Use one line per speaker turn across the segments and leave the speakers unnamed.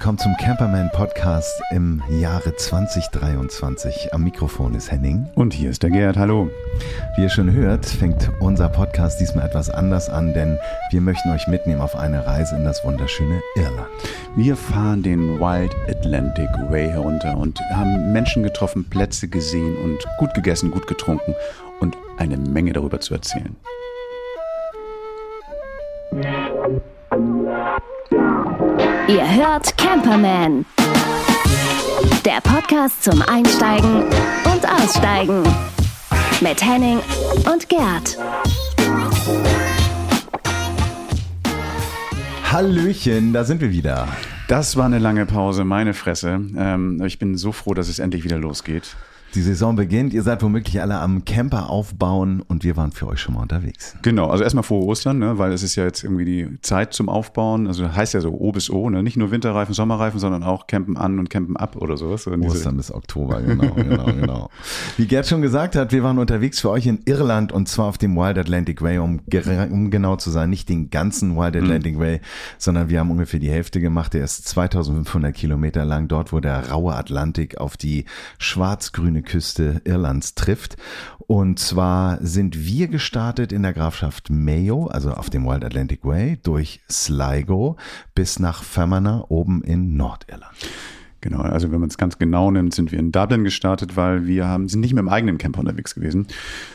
willkommen zum Camperman Podcast im Jahre 2023. Am Mikrofon ist Henning.
Und hier ist der Gerd, hallo.
Wie ihr schon hört, fängt unser Podcast diesmal etwas anders an, denn wir möchten euch mitnehmen auf eine Reise in das wunderschöne Irland.
Wir fahren den Wild Atlantic Way herunter und haben Menschen getroffen, Plätze gesehen und gut gegessen, gut getrunken und eine Menge darüber zu erzählen.
Ihr hört Camperman. Der Podcast zum Einsteigen und Aussteigen. Mit Henning und Gerd.
Hallöchen, da sind wir wieder.
Das war eine lange Pause, meine Fresse. Ähm, ich bin so froh, dass es endlich wieder losgeht.
Die Saison beginnt, ihr seid womöglich alle am Camper aufbauen und wir waren für euch schon mal unterwegs.
Genau, also erstmal frohe Ostern, ne, weil es ist ja jetzt irgendwie die Zeit zum Aufbauen. Also heißt ja so O bis O, ne? nicht nur Winterreifen, Sommerreifen, sondern auch Campen an und Campen ab oder sowas. So
Ostern bis Oktober, genau, genau, genau. Wie Gerd schon gesagt hat, wir waren unterwegs für euch in Irland und zwar auf dem Wild Atlantic Way, um, um genau zu sein, nicht den ganzen Wild Atlantic mhm. Way, sondern wir haben ungefähr die Hälfte gemacht. Der ist 2500 Kilometer lang, dort wo der raue Atlantik auf die schwarz-grüne grüne Küste Irlands trifft. Und zwar sind wir gestartet in der Grafschaft Mayo, also auf dem Wild Atlantic Way, durch Sligo bis nach Fermanagh oben in Nordirland.
Genau, also wenn man es ganz genau nimmt, sind wir in Dublin gestartet, weil wir haben, sind nicht mit dem eigenen Camper unterwegs gewesen,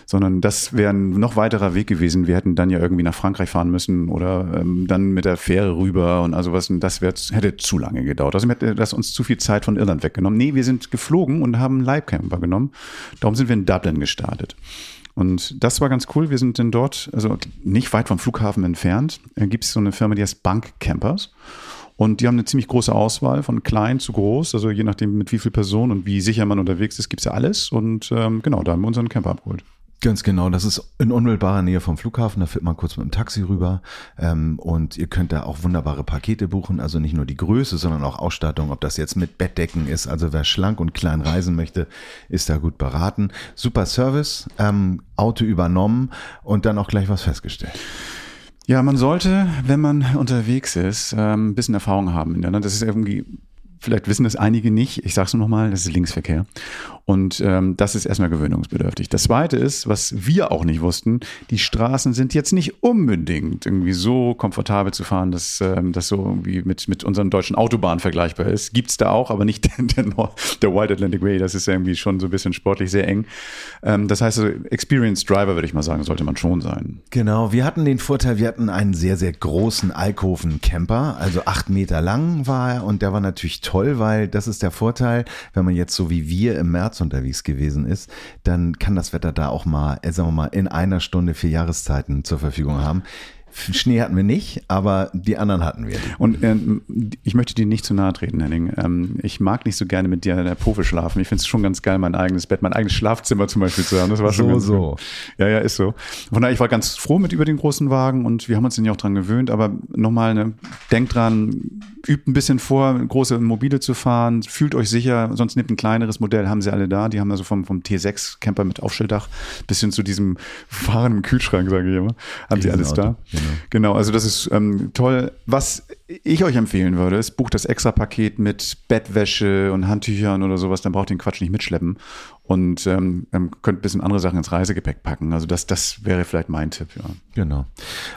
sondern das wäre ein noch weiterer Weg gewesen. Wir hätten dann ja irgendwie nach Frankreich fahren müssen oder ähm, dann mit der Fähre rüber und also was. Und das wär, hätte zu lange gedauert. Also hätte das uns zu viel Zeit von Irland weggenommen. Nee, wir sind geflogen und haben einen Leibcamper genommen. Darum sind wir in Dublin gestartet. Und das war ganz cool. Wir sind dann dort, also nicht weit vom Flughafen entfernt, äh, gibt es so eine Firma, die heißt Bank Campers. Und die haben eine ziemlich große Auswahl von klein zu groß. Also je nachdem, mit wie viel Personen und wie sicher man unterwegs ist, gibt's ja alles. Und ähm, genau, da haben wir unseren Camper abgeholt.
Ganz genau, das ist in unmittelbarer Nähe vom Flughafen, da fährt man kurz mit dem Taxi rüber ähm, und ihr könnt da auch wunderbare Pakete buchen, also nicht nur die Größe, sondern auch Ausstattung, ob das jetzt mit Bettdecken ist, also wer schlank und klein reisen möchte, ist da gut beraten. Super Service, ähm, Auto übernommen und dann auch gleich was festgestellt.
Ja, man sollte, wenn man unterwegs ist, ähm, ein bisschen Erfahrung haben. Das ist irgendwie Vielleicht wissen das einige nicht. Ich sage es nur nochmal, das ist Linksverkehr. Und ähm, das ist erstmal gewöhnungsbedürftig. Das Zweite ist, was wir auch nicht wussten, die Straßen sind jetzt nicht unbedingt irgendwie so komfortabel zu fahren, dass ähm, das so irgendwie mit, mit unseren deutschen Autobahnen vergleichbar ist. Gibt's da auch, aber nicht der, der White Atlantic Way. Das ist irgendwie schon so ein bisschen sportlich sehr eng. Ähm, das heißt, also, Experienced Driver, würde ich mal sagen, sollte man schon sein.
Genau, wir hatten den Vorteil, wir hatten einen sehr, sehr großen Alkoven-Camper, also acht Meter lang war er und der war natürlich toll, weil das ist der Vorteil, wenn man jetzt so wie wir im März unterwegs gewesen ist, dann kann das Wetter da auch mal, äh, sagen wir mal, in einer Stunde vier Jahreszeiten zur Verfügung haben. Schnee hatten wir nicht, aber die anderen hatten wir.
Und ähm, ich möchte dir nicht zu nahe treten, Henning. Ähm, ich mag nicht so gerne mit dir in der Pove schlafen. Ich finde es schon ganz geil, mein eigenes Bett, mein eigenes Schlafzimmer zum Beispiel zu haben. Das war schon
so,
ganz
so.
Gut. Ja, ja, ist so. Von daher, ich war ganz froh mit über den großen Wagen und wir haben uns den ja auch dran gewöhnt. Aber nochmal, ne, denkt dran, übt ein bisschen vor, große Mobile zu fahren, fühlt euch sicher, sonst nehmt ein kleineres Modell, haben sie alle da. Die haben also vom, vom T6 Camper mit Aufstelldach bis hin zu diesem fahrenden Kühlschrank, sage ich immer, haben sie alles da. Genau. Genau, also das ist ähm, toll. Was ich euch empfehlen würde, ist, bucht das extra Paket mit Bettwäsche und Handtüchern oder sowas, dann braucht ihr den Quatsch nicht mitschleppen und ähm, könnt ein bisschen andere Sachen ins Reisegepäck packen. Also das, das wäre vielleicht mein Tipp, ja.
Genau.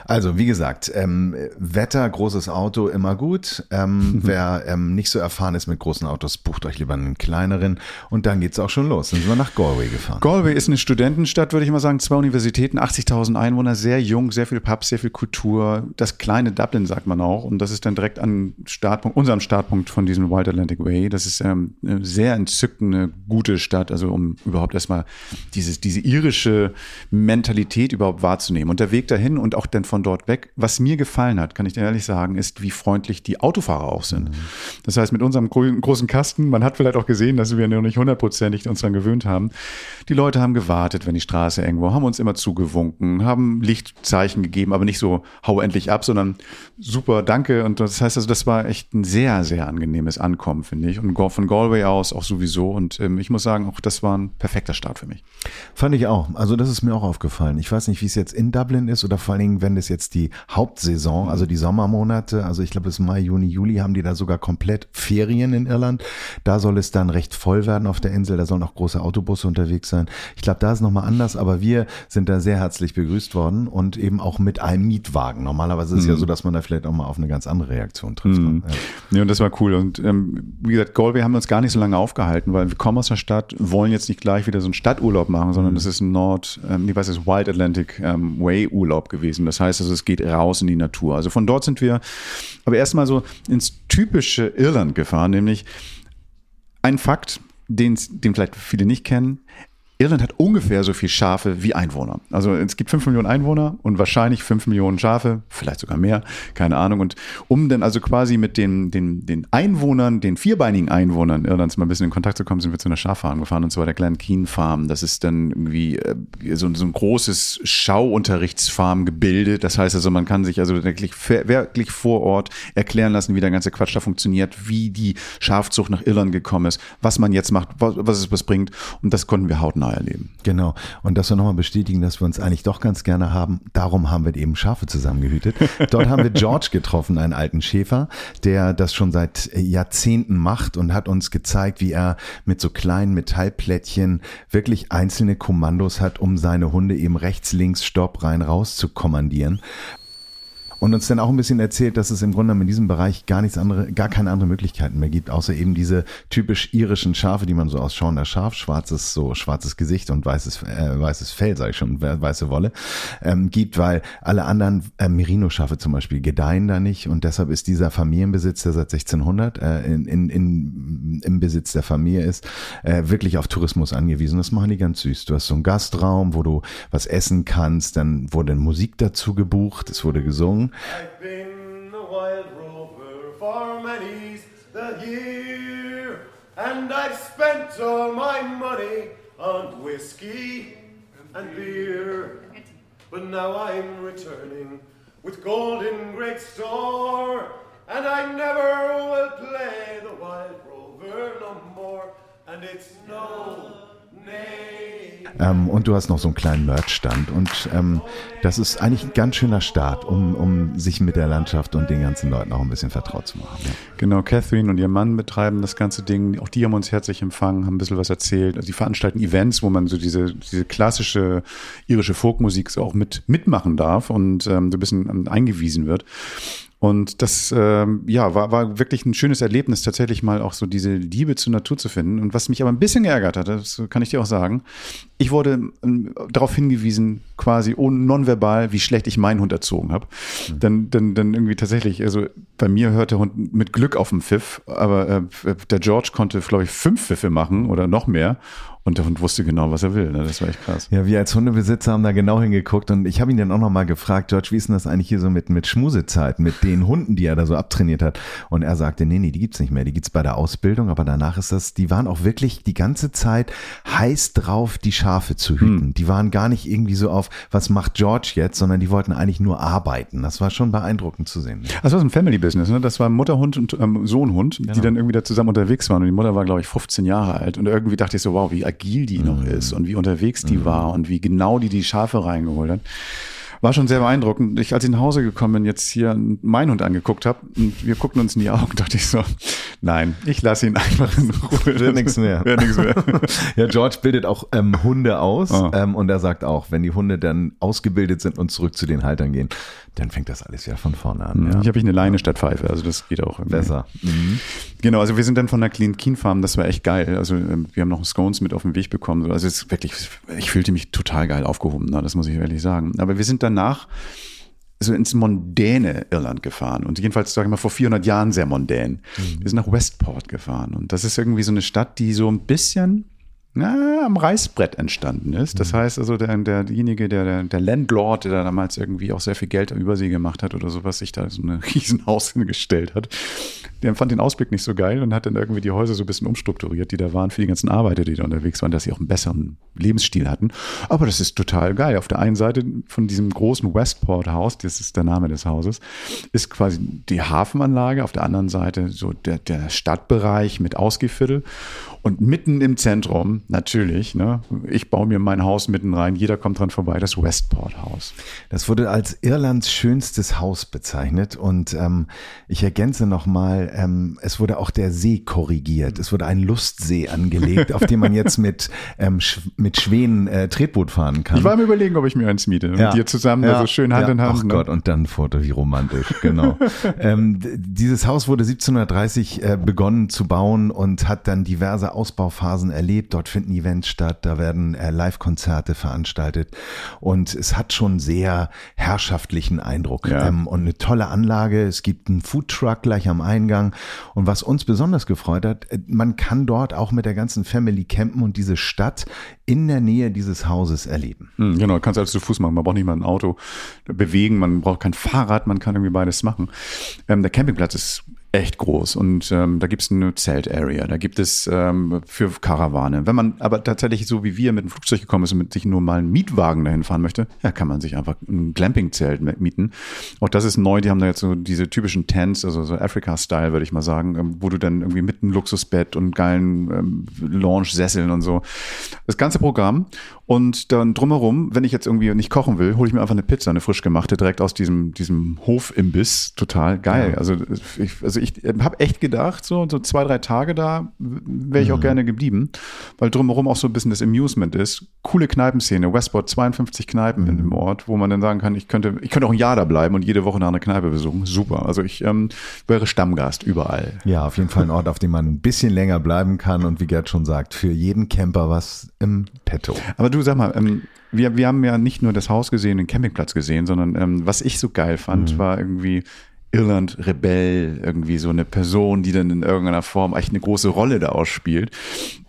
Also wie gesagt, ähm, Wetter, großes Auto, immer gut. Ähm, wer ähm, nicht so erfahren ist mit großen Autos, bucht euch lieber einen kleineren und dann geht's auch schon los. Dann sind wir nach Galway gefahren.
Galway ist eine Studentenstadt, würde ich mal sagen. Zwei Universitäten, 80.000 Einwohner, sehr jung, sehr viel Pubs, sehr viel Kultur. Das kleine Dublin sagt man auch und das ist dann direkt an Startpunkt, unserem Startpunkt von diesem Wild Atlantic Way. Das ist ähm, eine sehr entzückende, gute Stadt. Also um überhaupt erstmal dieses, diese irische Mentalität überhaupt wahrzunehmen. Und der Weg dahin und auch dann von dort weg, was mir gefallen hat, kann ich dir ehrlich sagen, ist, wie freundlich die Autofahrer auch sind. Mhm. Das heißt, mit unserem großen Kasten, man hat vielleicht auch gesehen, dass wir noch nicht hundertprozentig uns daran gewöhnt haben. Die Leute haben gewartet, wenn die Straße irgendwo, haben uns immer zugewunken, haben Lichtzeichen gegeben, aber nicht so, hau endlich ab, sondern super, danke und das heißt also, das war echt ein sehr, sehr angenehmes Ankommen, finde ich. Und von Galway aus auch sowieso. Und ähm, ich muss sagen, auch das war ein perfekter Start für mich.
Fand ich auch. Also das ist mir auch aufgefallen. Ich weiß nicht, wie es jetzt in Dublin ist oder vor allen Dingen, wenn das jetzt die Hauptsaison, also die Sommermonate, also ich glaube bis Mai, Juni, Juli haben die da sogar komplett Ferien in Irland. Da soll es dann recht voll werden auf der Insel. Da sollen auch große Autobusse unterwegs sein. Ich glaube, da ist nochmal anders, aber wir sind da sehr herzlich begrüßt worden und eben auch mit einem Mietwagen. Normalerweise ist es mhm. ja so, dass man da vielleicht auch mal auf eine ganz andere Reaktion trifft.
Mhm. Ja. ja, und das war cool. Und ähm, wie gesagt, Galway haben wir uns gar nicht so lange aufgehalten, weil wir kommen aus der Stadt, wollen jetzt nicht gleich wieder so einen Stadturlaub machen, sondern das ist ein Nord, ähm, ich weiß, es ist Wild Atlantic ähm, Way Urlaub gewesen. Das heißt also, es geht raus in die Natur. Also von dort sind wir aber erstmal so ins typische Irland gefahren, nämlich ein Fakt, den, den vielleicht viele nicht kennen. Irland hat ungefähr so viel Schafe wie Einwohner. Also es gibt fünf Millionen Einwohner und wahrscheinlich fünf Millionen Schafe, vielleicht sogar mehr, keine Ahnung. Und um dann also quasi mit den, den, den Einwohnern, den vierbeinigen Einwohnern Irlands mal ein bisschen in Kontakt zu kommen, sind wir zu einer Schaffarm gefahren und zwar der Glen Keen Farm. Das ist dann irgendwie äh, so, so ein großes Schauunterrichtsfarmgebilde. Das heißt also, man kann sich also wirklich, wirklich vor Ort erklären lassen, wie der ganze Quatsch da funktioniert, wie die Schafzucht nach Irland gekommen ist, was man jetzt macht, was, was es was bringt. Und das konnten wir hautnah erleben.
Genau. Und das wir nochmal bestätigen, dass wir uns eigentlich doch ganz gerne haben. Darum haben wir eben Schafe zusammengehütet. Dort haben wir George getroffen, einen alten Schäfer, der das schon seit Jahrzehnten macht und hat uns gezeigt, wie er mit so kleinen Metallplättchen wirklich einzelne Kommandos hat, um seine Hunde eben rechts, links, stopp, rein, raus zu kommandieren und uns dann auch ein bisschen erzählt, dass es im Grunde in diesem Bereich gar nichts andere, gar keine andere Möglichkeiten mehr gibt, außer eben diese typisch irischen Schafe, die man so ausschauen, das Schaf, schwarzes, so schwarzes Gesicht und weißes, äh, weißes Fell, sage ich schon, weiße Wolle, ähm, gibt, weil alle anderen äh, Merino-Schafe zum Beispiel gedeihen da nicht und deshalb ist dieser Familienbesitz, der seit 1600 äh, in, in, in, im Besitz der Familie ist, äh, wirklich auf Tourismus angewiesen. Das machen die ganz süß. Du hast so einen Gastraum, wo du was essen kannst, dann wurde Musik dazu gebucht, es wurde gesungen I've been a wild rover for many's the year, and I've spent all my money on whiskey and beer. But now I'm returning with gold in great store, and I never will play the wild rover no more. And it's no Ähm, und du hast noch so einen kleinen Merch-Stand. Und ähm, das ist eigentlich ein ganz schöner Start, um, um sich mit der Landschaft und den ganzen Leuten auch ein bisschen vertraut zu machen. Ja.
Genau, Catherine und ihr Mann betreiben das ganze Ding. Auch die haben uns herzlich empfangen, haben ein bisschen was erzählt. Also die veranstalten Events, wo man so diese, diese klassische irische Folkmusik so auch mit, mitmachen darf und ähm, so ein bisschen ähm, eingewiesen wird. Und das ähm, ja, war, war wirklich ein schönes Erlebnis, tatsächlich mal auch so diese Liebe zur Natur zu finden. Und was mich aber ein bisschen geärgert hat, das kann ich dir auch sagen, ich wurde ähm, darauf hingewiesen, quasi nonverbal, wie schlecht ich meinen Hund erzogen habe. Mhm. Dann, dann, dann irgendwie tatsächlich, also bei mir hört der Hund mit Glück auf dem Pfiff, aber äh, der George konnte, glaube ich, fünf Pfiffe machen oder noch mehr. Und der Hund wusste genau, was er will. Ne? Das war echt krass.
Ja, wir als Hundebesitzer haben da genau hingeguckt und ich habe ihn dann auch nochmal gefragt, George, wie ist denn das eigentlich hier so mit, mit Schmusezeiten, mit den Hunden, die er da so abtrainiert hat? Und er sagte, nee, nee, die gibt's nicht mehr. Die gibt's bei der Ausbildung, aber danach ist das, die waren auch wirklich die ganze Zeit heiß drauf, die Schafe zu hüten. Hm. Die waren gar nicht irgendwie so auf, was macht George jetzt, sondern die wollten eigentlich nur arbeiten. Das war schon beeindruckend zu sehen.
Das war so ein Family Business, ne? Das war Mutterhund und ähm, Sohnhund, genau. die dann irgendwie da zusammen unterwegs waren. Und die Mutter war, glaube ich, 15 Jahre alt. Und irgendwie dachte ich so, wow, wie agil die mhm. noch ist und wie unterwegs die mhm. war und wie genau die die Schafe reingeholt hat. War schon sehr beeindruckend. Ich, als ich nach Hause gekommen bin, jetzt hier meinen Hund angeguckt habe und wir guckten uns in die Augen, dachte ich so, nein, ich lasse ihn einfach in Ruhe.
Wird nichts mehr. Wird nichts mehr. ja, George bildet auch ähm, Hunde aus oh. ähm, und er sagt auch, wenn die Hunde dann ausgebildet sind und zurück zu den Haltern gehen, dann fängt das alles ja von vorne an.
Mhm. Ja. Ich habe ich eine Leine statt Pfeife, also das geht auch
irgendwie. besser. Mhm.
Genau, also wir sind dann von der Clean Keen Farm, das war echt geil. Also ähm, wir haben noch Scones mit auf den Weg bekommen. Also es ist wirklich, ich fühlte mich total geil aufgehoben, ne? das muss ich ehrlich sagen. Aber wir sind danach so ins mondäne Irland gefahren und jedenfalls, sage ich mal, vor 400 Jahren sehr mondän. Mhm. Wir sind nach Westport gefahren und das ist irgendwie so eine Stadt, die so ein bisschen na, am Reißbrett entstanden ist. Das mhm. heißt also, der, der, derjenige, der, der, Landlord, der damals irgendwie auch sehr viel Geld über sie gemacht hat oder sowas, sich da so ein Riesenhaus hingestellt hat, der fand den Ausblick nicht so geil und hat dann irgendwie die Häuser so ein bisschen umstrukturiert, die da waren für die ganzen Arbeiter, die da unterwegs waren, dass sie auch einen besseren Lebensstil hatten. Aber das ist total geil. Auf der einen Seite von diesem großen Westport Haus, das ist der Name des Hauses, ist quasi die Hafenanlage, auf der anderen Seite so der, der Stadtbereich mit Ausgehviertel und mitten im Zentrum, natürlich, ne, ich baue mir mein Haus mitten rein, jeder kommt dran vorbei, das Westport Haus.
Das wurde als Irlands schönstes Haus bezeichnet und ähm, ich ergänze nochmal, ähm, es wurde auch der See korrigiert. Es wurde ein Lustsee angelegt, auf dem man jetzt mit, ähm, sch mit Schwänen äh, Tretboot fahren kann.
Ich war mir überlegen, ob ich mir eins miete. Ja. Mit dir zusammen, ja. so schön Hand ja. in Hand.
Ach ne? Gott, und dann Foto, wie romantisch, genau. ähm, dieses Haus wurde 1730 äh, begonnen zu bauen und hat dann diverse Ausbauphasen erlebt. Dort finden Events statt, da werden äh, Live-Konzerte veranstaltet und es hat schon sehr herrschaftlichen Eindruck ja. ähm, und eine tolle Anlage. Es gibt einen Foodtruck gleich am Eingang und was uns besonders gefreut hat, äh, man kann dort auch mit der ganzen Family campen und diese Stadt in der Nähe dieses Hauses erleben.
Mhm, genau, kannst alles zu Fuß machen. Man braucht nicht mal ein Auto bewegen, man braucht kein Fahrrad, man kann irgendwie beides machen. Ähm, der Campingplatz ist echt groß und ähm, da gibt es eine Zelt-Area, da gibt es ähm, für Karawane. Wenn man aber tatsächlich so wie wir mit dem Flugzeug gekommen ist und mit sich nur mal einen Mietwagen dahin fahren möchte, ja, kann man sich einfach ein Glamping-Zelt mieten. Auch das ist neu, die haben da jetzt so diese typischen Tents, also so Africa-Style, würde ich mal sagen, ähm, wo du dann irgendwie mit einem Luxusbett und geilen ähm, Lounge-Sesseln und so. Das ganze Programm und dann drumherum, wenn ich jetzt irgendwie nicht kochen will, hole ich mir einfach eine Pizza, eine frisch gemachte, direkt aus diesem, diesem Hofimbiss. Total geil. Ja. Also ich, also ich habe echt gedacht, so, so zwei, drei Tage da wäre ich mhm. auch gerne geblieben, weil drumherum auch so ein bisschen das Amusement ist. Coole Kneipenszene, Westport, 52 Kneipen mhm. in dem Ort, wo man dann sagen kann, ich könnte, ich könnte auch ein Jahr da bleiben und jede Woche nach einer Kneipe besuchen. Super. Also ich ähm, wäre Stammgast überall.
Ja, auf jeden Fall ein Ort, auf dem man ein bisschen länger bleiben kann und wie Gerd schon sagt, für jeden Camper was im Petto.
Aber du sag mal, ähm, wir, wir haben ja nicht nur das Haus gesehen, den Campingplatz gesehen, sondern ähm, was ich so geil fand, mhm. war irgendwie Irland Rebell, irgendwie so eine Person, die dann in irgendeiner Form echt eine große Rolle da ausspielt.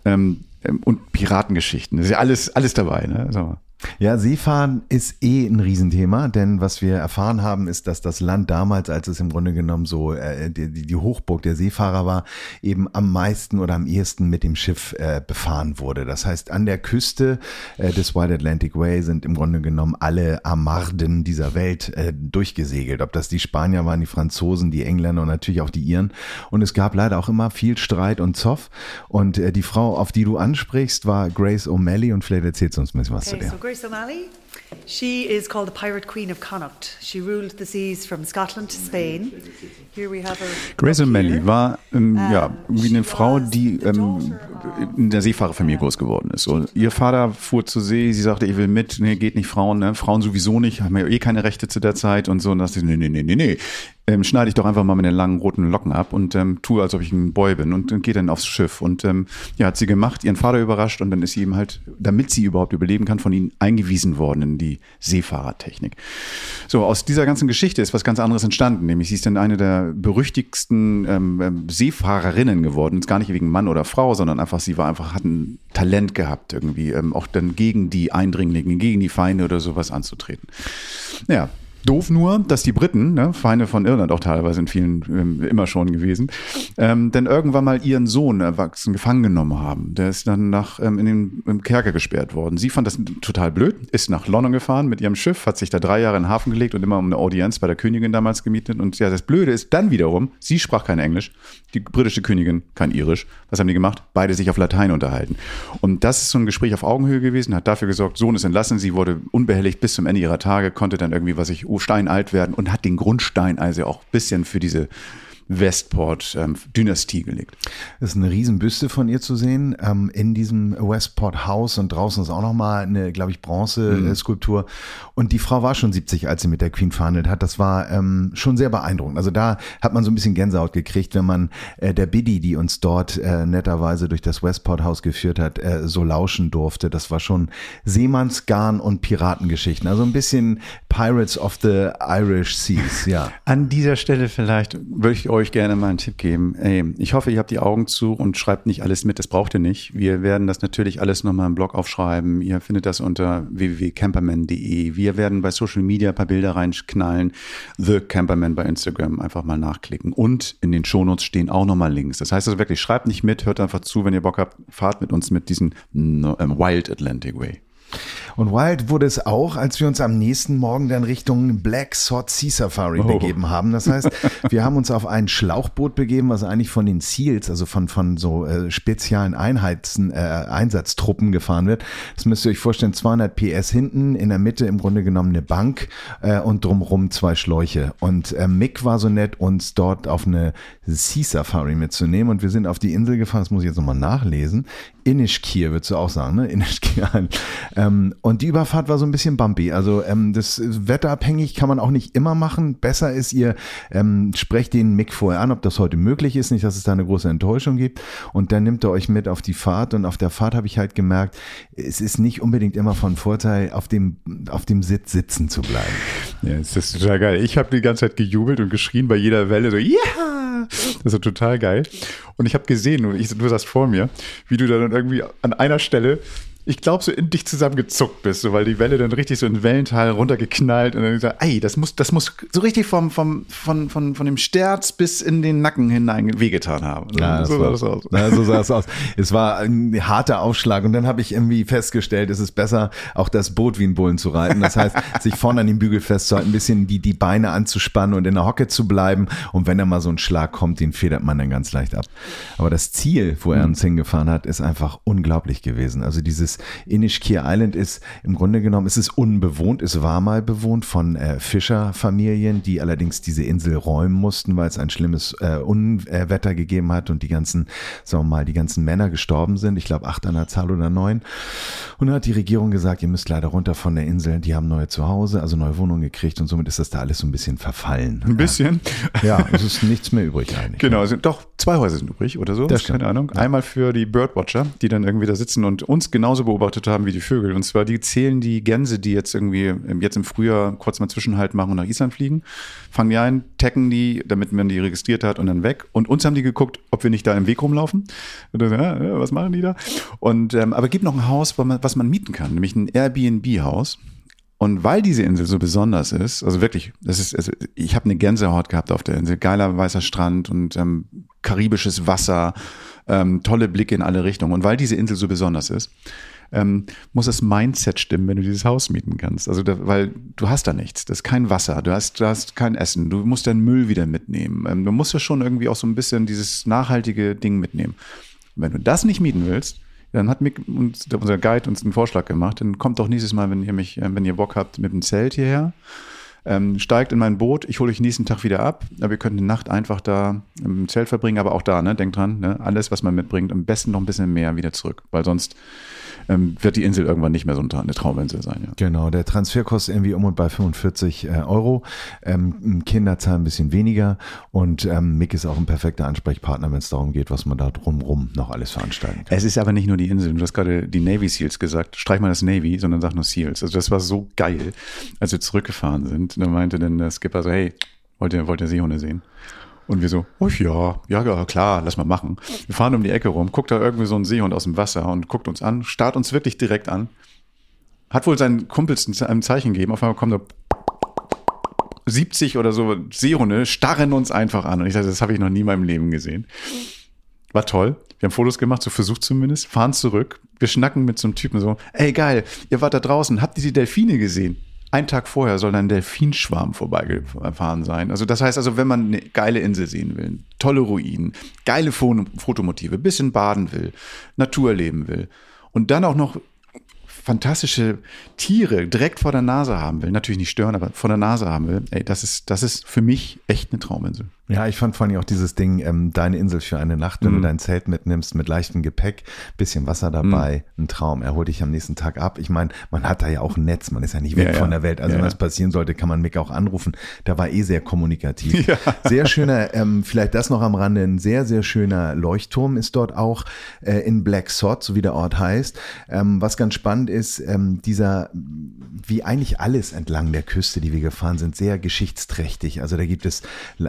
Ähm, ähm und Piratengeschichten. Das ist ja alles, alles dabei, ne? So.
Ja, Seefahren ist eh ein Riesenthema, denn was wir erfahren haben, ist, dass das Land damals, als es im Grunde genommen so äh, die, die Hochburg der Seefahrer war, eben am meisten oder am ehesten mit dem Schiff äh, befahren wurde. Das heißt, an der Küste äh, des Wide Atlantic Way sind im Grunde genommen alle Armarden dieser Welt äh, durchgesegelt. Ob das die Spanier waren, die Franzosen, die Engländer und natürlich auch die Iren. Und es gab leider auch immer viel Streit und Zoff. Und äh, die Frau, auf die du ansprichst, war Grace O'Malley und vielleicht erzählst du uns ein bisschen was okay, zu der. Grace O'Malley.
She is called the Pirate Queen of Connacht. She ruled the seas from Scotland to Spain.
Here we have her Grace O'Malley war ähm, ja wie eine Frau, die ähm, in der Seefahrerfamilie groß geworden ist. So, ihr Vater fuhr zur See, sie sagte, ich will mit, nee, geht nicht Frauen, ne? Frauen sowieso nicht, haben ja eh keine Rechte zu der Zeit und so. Und das ist, nee, nee, nee, nee, nee ähm, schneide ich doch einfach mal meine langen roten Locken ab und ähm, tue, als ob ich ein Boy bin und, und gehe dann aufs Schiff. Und ähm, ja, hat sie gemacht, ihren Vater überrascht und dann ist sie eben halt, damit sie überhaupt überleben kann, von ihnen eingewiesen worden in die Seefahrertechnik. So, aus dieser ganzen Geschichte ist was ganz anderes entstanden, nämlich sie ist dann eine der berüchtigsten ähm, ähm Seefahrerinnen geworden. Ist gar nicht wegen Mann oder Frau, sondern einfach, sie war einfach, hat ein Talent gehabt, irgendwie, ähm, auch dann gegen die Eindringlinge, gegen die Feinde oder sowas anzutreten. Ja, Doof nur, dass die Briten, ne, Feinde von Irland auch teilweise in vielen ähm, immer schon gewesen, ähm, denn irgendwann mal ihren Sohn erwachsen gefangen genommen haben. Der ist dann nach ähm, in den im Kerker gesperrt worden. Sie fand das total blöd, ist nach London gefahren mit ihrem Schiff, hat sich da drei Jahre in den Hafen gelegt und immer um eine Audienz bei der Königin damals gemietet. Und ja, das Blöde ist dann wiederum, sie sprach kein Englisch, die britische Königin kein Irisch. Was haben die gemacht? Beide sich auf Latein unterhalten. Und das ist so ein Gespräch auf Augenhöhe gewesen, hat dafür gesorgt, Sohn ist entlassen, sie wurde unbehelligt bis zum Ende ihrer Tage, konnte dann irgendwie, was ich steinalt werden und hat den Grundstein also auch ein bisschen für diese Westport-Dynastie ähm, gelegt.
Das ist eine Riesenbüste von ihr zu sehen ähm, in diesem Westport Haus und draußen ist auch nochmal eine, glaube ich, Bronze-Skulptur. Mhm. Und die Frau war schon 70, als sie mit der Queen verhandelt hat. Das war ähm, schon sehr beeindruckend. Also da hat man so ein bisschen Gänsehaut gekriegt, wenn man äh, der Biddy, die uns dort äh, netterweise durch das Westport Haus geführt hat, äh, so lauschen durfte. Das war schon Seemannsgarn und Piratengeschichten. Also ein bisschen Pirates of the Irish Seas, ja.
An dieser Stelle vielleicht würde ich euch euch gerne mal einen Tipp geben. Ey, ich hoffe, ihr habt die Augen zu und schreibt nicht alles mit. Das braucht ihr nicht. Wir werden das natürlich alles nochmal im Blog aufschreiben. Ihr findet das unter www.camperman.de. Wir werden bei Social Media ein paar Bilder reinknallen. The Camperman bei Instagram einfach mal nachklicken. Und in den Shownotes stehen auch nochmal Links. Das heißt also wirklich, schreibt nicht mit, hört einfach zu, wenn ihr Bock habt, fahrt mit uns mit diesem ähm, Wild Atlantic Way.
Und wild wurde es auch, als wir uns am nächsten Morgen dann Richtung Black Sword Sea Safari oh. begeben haben. Das heißt, wir haben uns auf ein Schlauchboot begeben, was eigentlich von den SEALs, also von, von so äh, speziellen Einheiten, äh, Einsatztruppen gefahren wird. Das müsst ihr euch vorstellen, 200 PS hinten, in der Mitte im Grunde genommen eine Bank äh, und drumherum zwei Schläuche. Und äh, Mick war so nett, uns dort auf eine Sea Safari mitzunehmen und wir sind auf die Insel gefahren, das muss ich jetzt nochmal nachlesen, Inishkir, würdest du auch sagen, ne? Inishkir. Ähm, und die Überfahrt war so ein bisschen bumpy. Also ähm, das wetterabhängig, kann man auch nicht immer machen. Besser ist, ihr ähm, sprecht den Mick vorher an, ob das heute möglich ist, nicht, dass es da eine große Enttäuschung gibt. Und dann nimmt er euch mit auf die Fahrt. Und auf der Fahrt habe ich halt gemerkt, es ist nicht unbedingt immer von Vorteil, auf dem, auf dem Sitz sitzen zu bleiben.
Ja, das ist total geil. Ich habe die ganze Zeit gejubelt und geschrien bei jeder Welle so, ja! Yeah! Das ist total geil. Und ich habe gesehen, ich, du saßt vor mir, wie du dann irgendwie an einer Stelle ich glaube, so in dich zusammengezuckt bist, so, weil die Welle dann richtig so in Wellental runtergeknallt und dann gesagt, ey, das muss, das muss so richtig vom, vom, von, von, von dem Sterz bis in den Nacken hinein wehgetan haben.
Ja, so, sah das aus. Ja, so sah es aus. Es war ein harter Aufschlag und dann habe ich irgendwie festgestellt, es ist besser, auch das Boot wie ein Bullen zu reiten. Das heißt, sich vorne an den Bügel festzuhalten, ein bisschen die, die Beine anzuspannen und in der Hocke zu bleiben. Und wenn da mal so ein Schlag kommt, den federt man dann ganz leicht ab. Aber das Ziel, wo er uns hingefahren hat, ist einfach unglaublich gewesen. Also dieses dieses Inishkir Island ist im Grunde genommen, es ist unbewohnt, es war mal bewohnt von äh, Fischerfamilien, die allerdings diese Insel räumen mussten, weil es ein schlimmes äh, Unwetter gegeben hat und die ganzen, sagen wir mal, die ganzen Männer gestorben sind. Ich glaube acht an der Zahl oder neun. Und dann hat die Regierung gesagt, ihr müsst leider runter von der Insel. Die haben neue Zuhause, also neue Wohnungen gekriegt und somit ist das da alles so ein bisschen verfallen.
Ein bisschen?
Ja, es ist nichts mehr übrig eigentlich.
Genau, sind doch zwei Häuser sind übrig oder so.
Das Keine
Ahnung. Einmal für die Birdwatcher, die dann irgendwie da sitzen und uns genauso genauso beobachtet haben wie die Vögel. Und zwar, die zählen die Gänse, die jetzt irgendwie jetzt im Frühjahr kurz mal Zwischenhalt machen und nach Island fliegen, fangen die ein, taggen die, damit man die registriert hat und dann weg. Und uns haben die geguckt, ob wir nicht da im Weg rumlaufen. Dann, ja, was machen die da? Und, ähm, aber gibt noch ein Haus, was man mieten kann, nämlich ein Airbnb-Haus. Und weil diese Insel so besonders ist, also wirklich, das ist, also ich habe eine Gänsehaut gehabt auf der Insel, geiler weißer Strand und ähm, karibisches Wasser, ähm, tolle Blicke in alle Richtungen. Und weil diese Insel so besonders ist, ähm, muss das Mindset stimmen, wenn du dieses Haus mieten kannst. Also, da, weil du hast da nichts. Das ist kein Wasser, du hast, du hast kein Essen, du musst deinen Müll wieder mitnehmen. Ähm, du musst ja schon irgendwie auch so ein bisschen dieses nachhaltige Ding mitnehmen. Wenn du das nicht mieten willst, dann hat Mick uns, unser Guide uns einen Vorschlag gemacht. Dann kommt doch nächstes Mal, wenn ihr mich, äh, wenn ihr Bock habt, mit dem Zelt hierher. Ähm, steigt in mein Boot, ich hole euch nächsten Tag wieder ab. Aber ihr könnt eine Nacht einfach da im Zelt verbringen, aber auch da, ne? Denkt dran, ne? alles, was man mitbringt, am besten noch ein bisschen mehr wieder zurück, weil sonst ähm, wird die Insel irgendwann nicht mehr so eine Trauminsel sein. Ja.
Genau, der Transfer kostet irgendwie um und bei 45 äh, Euro. Ähm, Kinder zahlen ein bisschen weniger und ähm, Mick ist auch ein perfekter Ansprechpartner, wenn es darum geht, was man da drumrum noch alles veranstalten kann.
Es ist aber nicht nur die Insel. Du hast gerade die Navy Seals gesagt. Streich mal das Navy, sondern sag nur Seals. Also das war so geil, als wir zurückgefahren sind. Da meinte dann der Skipper so, hey, wollt ihr, wollt ihr Seehunde sehen? Und wir so, oh ja, ja, klar, lass mal machen. Wir fahren um die Ecke rum, guckt da irgendwie so ein Seehund aus dem Wasser und guckt uns an, starrt uns wirklich direkt an. Hat wohl seinen Kumpels ein Zeichen gegeben, auf einmal kommt da 70 oder so Seehunde, starren uns einfach an. Und ich sage, das habe ich noch nie in meinem Leben gesehen. War toll. Wir haben Fotos gemacht, so versucht zumindest, fahren zurück. Wir schnacken mit so einem Typen so, ey geil, ihr wart da draußen, habt ihr die Delfine gesehen? Ein Tag vorher soll ein Delfinschwarm vorbeigefahren sein. Also das heißt also, wenn man eine geile Insel sehen will, tolle Ruinen, geile Fotomotive, bisschen baden will, Natur erleben will und dann auch noch fantastische Tiere direkt vor der Nase haben will, natürlich nicht stören, aber vor der Nase haben will, ey, das ist, das ist für mich echt eine Trauminsel.
Ja, ich fand vor allem auch dieses Ding, ähm, deine Insel für eine Nacht, wenn mm. du dein Zelt mitnimmst mit leichtem Gepäck, bisschen Wasser dabei, mm. ein Traum. Er holt dich am nächsten Tag ab. Ich meine, man hat da ja auch ein Netz, man ist ja nicht weg ja, von der Welt. Also ja, wenn was passieren sollte, kann man Mick auch anrufen. Da war eh sehr kommunikativ. Ja. Sehr schöner, ähm, vielleicht das noch am Rande, ein sehr, sehr schöner Leuchtturm ist dort auch äh, in Black Sod, so wie der Ort heißt. Ähm, was ganz spannend ist, ähm, dieser, wie eigentlich alles entlang der Küste, die wir gefahren sind, sehr geschichtsträchtig. Also da gibt es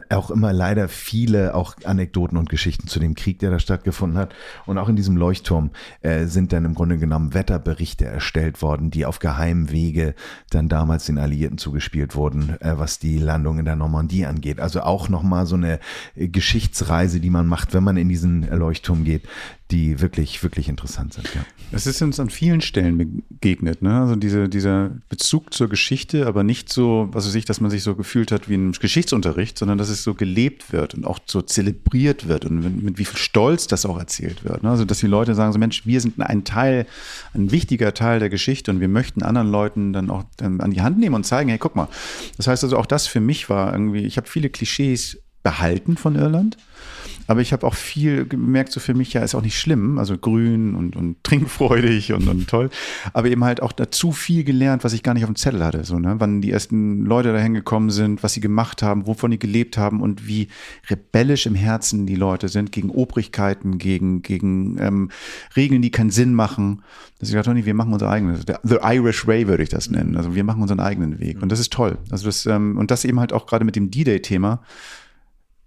auch immer aber leider viele auch Anekdoten und Geschichten zu dem Krieg, der da stattgefunden hat. Und auch in diesem Leuchtturm äh, sind dann im Grunde genommen Wetterberichte erstellt worden, die auf geheimem Wege dann damals den Alliierten zugespielt wurden, äh, was die Landung in der Normandie angeht. Also auch nochmal so eine äh, Geschichtsreise, die man macht, wenn man in diesen Leuchtturm geht, die wirklich, wirklich interessant sind. Ja.
Es ist uns an vielen Stellen begegnet, ne? Also diese, dieser Bezug zur Geschichte, aber nicht so, was weiß ich, dass man sich so gefühlt hat wie ein Geschichtsunterricht, sondern dass es so gelebt wird und auch so zelebriert wird und mit, mit wie viel Stolz das auch erzählt wird. Ne? Also dass die Leute sagen so, Mensch, wir sind ein Teil, ein wichtiger Teil der Geschichte und wir möchten anderen Leuten dann auch dann an die Hand nehmen und zeigen, hey, guck mal. Das heißt also auch das für mich war irgendwie, ich habe viele Klischees behalten von Irland. Aber ich habe auch viel gemerkt, so für mich ja ist auch nicht schlimm, also grün und, und trinkfreudig und, und toll, aber eben halt auch dazu viel gelernt, was ich gar nicht auf dem Zettel hatte, so, ne? wann die ersten Leute dahin gekommen sind, was sie gemacht haben, wovon die gelebt haben und wie rebellisch im Herzen die Leute sind gegen Obrigkeiten, gegen, gegen ähm, Regeln, die keinen Sinn machen. Dass ich dachte, wir machen unser eigenes, The Irish Way würde ich das nennen, also wir machen unseren eigenen Weg und das ist toll. Also das, ähm, und das eben halt auch gerade mit dem D-Day-Thema,